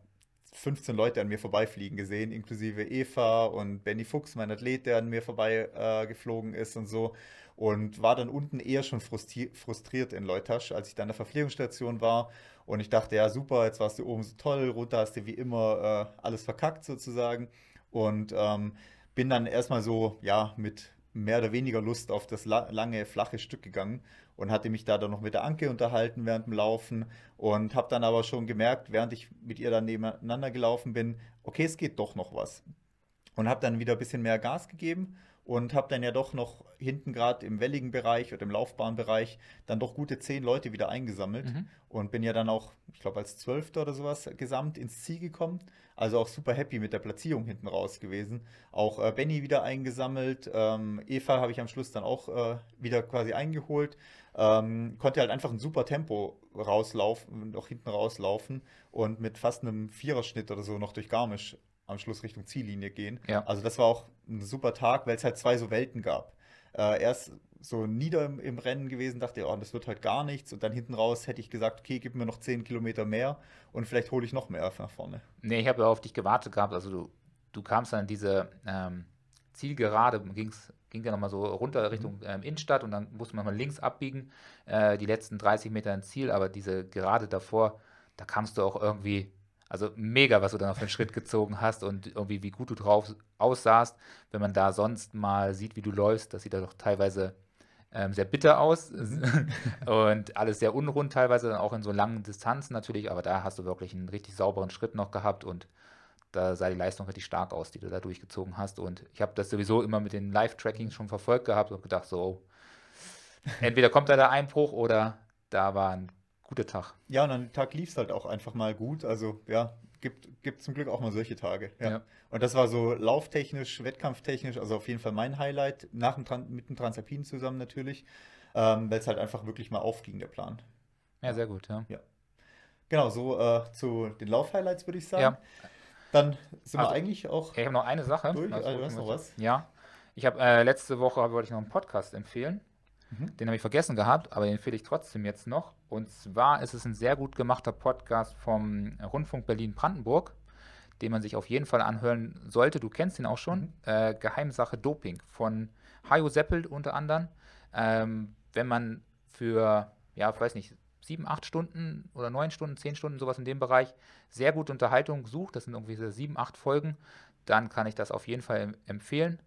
15 Leute an mir vorbeifliegen gesehen, inklusive Eva und Benny Fuchs, mein Athlet, der an mir vorbeigeflogen äh, ist und so. Und war dann unten eher schon frustriert in Leutasch, als ich dann in der Verpflegungsstation war. Und ich dachte, ja, super, jetzt warst du oben so toll, runter hast du wie immer äh, alles verkackt sozusagen. Und ähm, bin dann erstmal so, ja, mit mehr oder weniger Lust auf das lange, flache Stück gegangen und hatte mich da dann noch mit der Anke unterhalten während dem Laufen und habe dann aber schon gemerkt, während ich mit ihr dann nebeneinander gelaufen bin, okay, es geht doch noch was. Und habe dann wieder ein bisschen mehr Gas gegeben und habe dann ja doch noch hinten gerade im welligen Bereich oder im Laufbahnbereich dann doch gute zehn Leute wieder eingesammelt mhm. und bin ja dann auch, ich glaube, als Zwölfter oder sowas gesamt ins Ziel gekommen. Also auch super happy mit der Platzierung hinten raus gewesen. Auch äh, Benny wieder eingesammelt. Ähm, Eva habe ich am Schluss dann auch äh, wieder quasi eingeholt. Ähm, konnte halt einfach ein super Tempo rauslaufen, noch hinten rauslaufen und mit fast einem Viererschnitt oder so noch durch Garmisch am Schluss Richtung Ziellinie gehen. Ja. Also das war auch ein super Tag, weil es halt zwei so Welten gab. Äh, erst so nieder im, im, Rennen gewesen, dachte, oh, das wird halt gar nichts. Und dann hinten raus hätte ich gesagt, okay, gib mir noch 10 Kilometer mehr und vielleicht hole ich noch mehr nach vorne. Nee, ich habe ja auf dich gewartet gehabt. Also du, du kamst dann in diese ähm, Zielgerade, ging's, ging ja nochmal so runter Richtung mhm. ähm, Innenstadt und dann musste man mal links abbiegen, äh, die letzten 30 Meter ins Ziel, aber diese Gerade davor, da kamst du auch irgendwie also mega, was du dann auf den Schritt gezogen hast und irgendwie wie gut du drauf aussahst. Wenn man da sonst mal sieht, wie du läufst, das sieht da doch teilweise ähm, sehr bitter aus und alles sehr unrund teilweise, dann auch in so langen Distanzen natürlich, aber da hast du wirklich einen richtig sauberen Schritt noch gehabt und da sah die Leistung richtig stark aus, die du da durchgezogen hast. Und ich habe das sowieso immer mit den Live-Trackings schon verfolgt gehabt und gedacht, so, entweder kommt da der Einbruch oder da war ein guter Tag. Ja, und an dem Tag lief es halt auch einfach mal gut. Also ja, gibt, gibt zum Glück auch mal solche Tage. Ja. ja. Und das war so lauftechnisch, wettkampftechnisch, also auf jeden Fall mein Highlight, nach dem mit dem Transalpin zusammen natürlich, ähm, weil es halt einfach wirklich mal aufging, der Plan. Ja, sehr gut, ja. ja. Genau, so äh, zu den Lauf-Highlights würde ich sagen. Ja. Dann sind also, wir eigentlich auch. Ich habe noch eine Sache. Durch. Also, du hast noch was? Ja. Ich habe äh, letzte Woche wollte ich noch einen Podcast empfehlen. Mhm. Den habe ich vergessen gehabt, aber den empfehle ich trotzdem jetzt noch. Und zwar ist es ein sehr gut gemachter Podcast vom Rundfunk Berlin-Brandenburg, den man sich auf jeden Fall anhören sollte. Du kennst ihn auch schon. Mhm. Äh, Geheimsache Doping von Hajo Seppelt unter anderem. Ähm, wenn man für, ja, ich weiß nicht, sieben, acht Stunden oder neun Stunden, zehn Stunden, sowas in dem Bereich, sehr gute Unterhaltung sucht, das sind irgendwie sieben, acht Folgen, dann kann ich das auf jeden Fall empfehlen.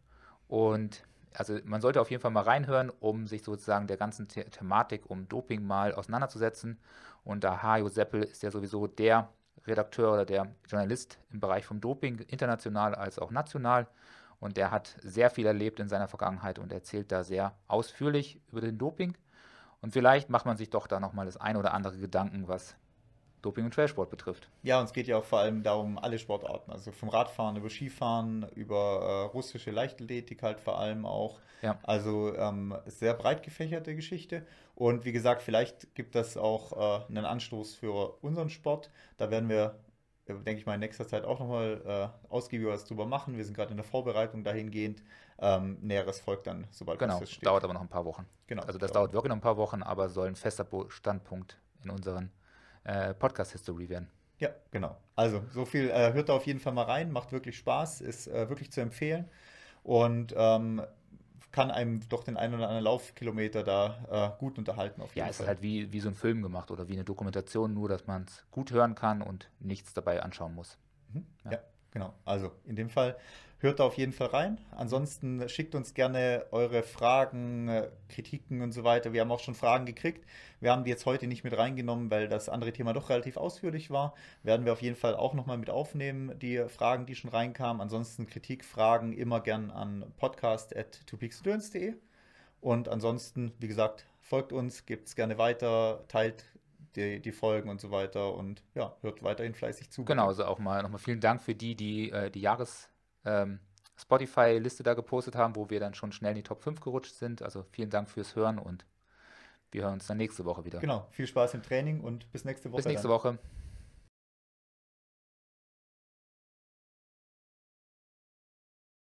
Und also man sollte auf jeden Fall mal reinhören, um sich sozusagen der ganzen The Thematik um Doping mal auseinanderzusetzen. Und da Hajo Seppel ist ja sowieso der Redakteur oder der Journalist im Bereich vom Doping, international als auch national. Und der hat sehr viel erlebt in seiner Vergangenheit und erzählt da sehr ausführlich über den Doping. Und vielleicht macht man sich doch da nochmal das ein oder andere Gedanken, was Doping- und Trailsport betrifft. Ja, und es geht ja auch vor allem darum, alle Sportarten, also vom Radfahren über Skifahren, über äh, russische Leichtathletik halt vor allem auch. Ja. Also ähm, sehr breit gefächerte Geschichte. Und wie gesagt, vielleicht gibt das auch äh, einen Anstoß für unseren Sport. Da werden wir, äh, denke ich mal, in nächster Zeit auch nochmal äh, ausgiebig was drüber machen. Wir sind gerade in der Vorbereitung dahingehend. Ähm, Näheres folgt dann, sobald genau, das steht. dauert aber noch ein paar Wochen. Genau. Also das dauert wirklich noch ein paar Wochen, aber soll ein fester Standpunkt in unseren äh, Podcast-History werden. Ja, genau. Also, so viel äh, hört da auf jeden Fall mal rein, macht wirklich Spaß, ist äh, wirklich zu empfehlen und ähm, kann einem doch den einen oder anderen Laufkilometer da äh, gut unterhalten. Auf jeden ja, es ist halt wie, wie so ein Film gemacht oder wie eine Dokumentation, nur dass man es gut hören kann und nichts dabei anschauen muss. Mhm. Ja. ja, genau. Also in dem Fall hört da auf jeden Fall rein. Ansonsten schickt uns gerne eure Fragen, äh, Kritiken und so weiter. Wir haben auch schon Fragen gekriegt. Wir haben die jetzt heute nicht mit reingenommen, weil das andere Thema doch relativ ausführlich war. Werden wir auf jeden Fall auch nochmal mit aufnehmen, die Fragen, die schon reinkamen. Ansonsten Kritik, Fragen immer gern an podcast.twopeaksendurance.de. Und ansonsten, wie gesagt, folgt uns, gebt es gerne weiter, teilt die, die, Folgen und so weiter und ja, hört weiterhin fleißig zu. Genau, also auch mal nochmal vielen Dank für die, die äh, die Jahres- ähm, Spotify-Liste da gepostet haben, wo wir dann schon schnell in die Top 5 gerutscht sind. Also vielen Dank fürs Hören und wir hören uns dann nächste Woche wieder. Genau, viel Spaß im Training und bis nächste Woche. Bis nächste dann. Woche.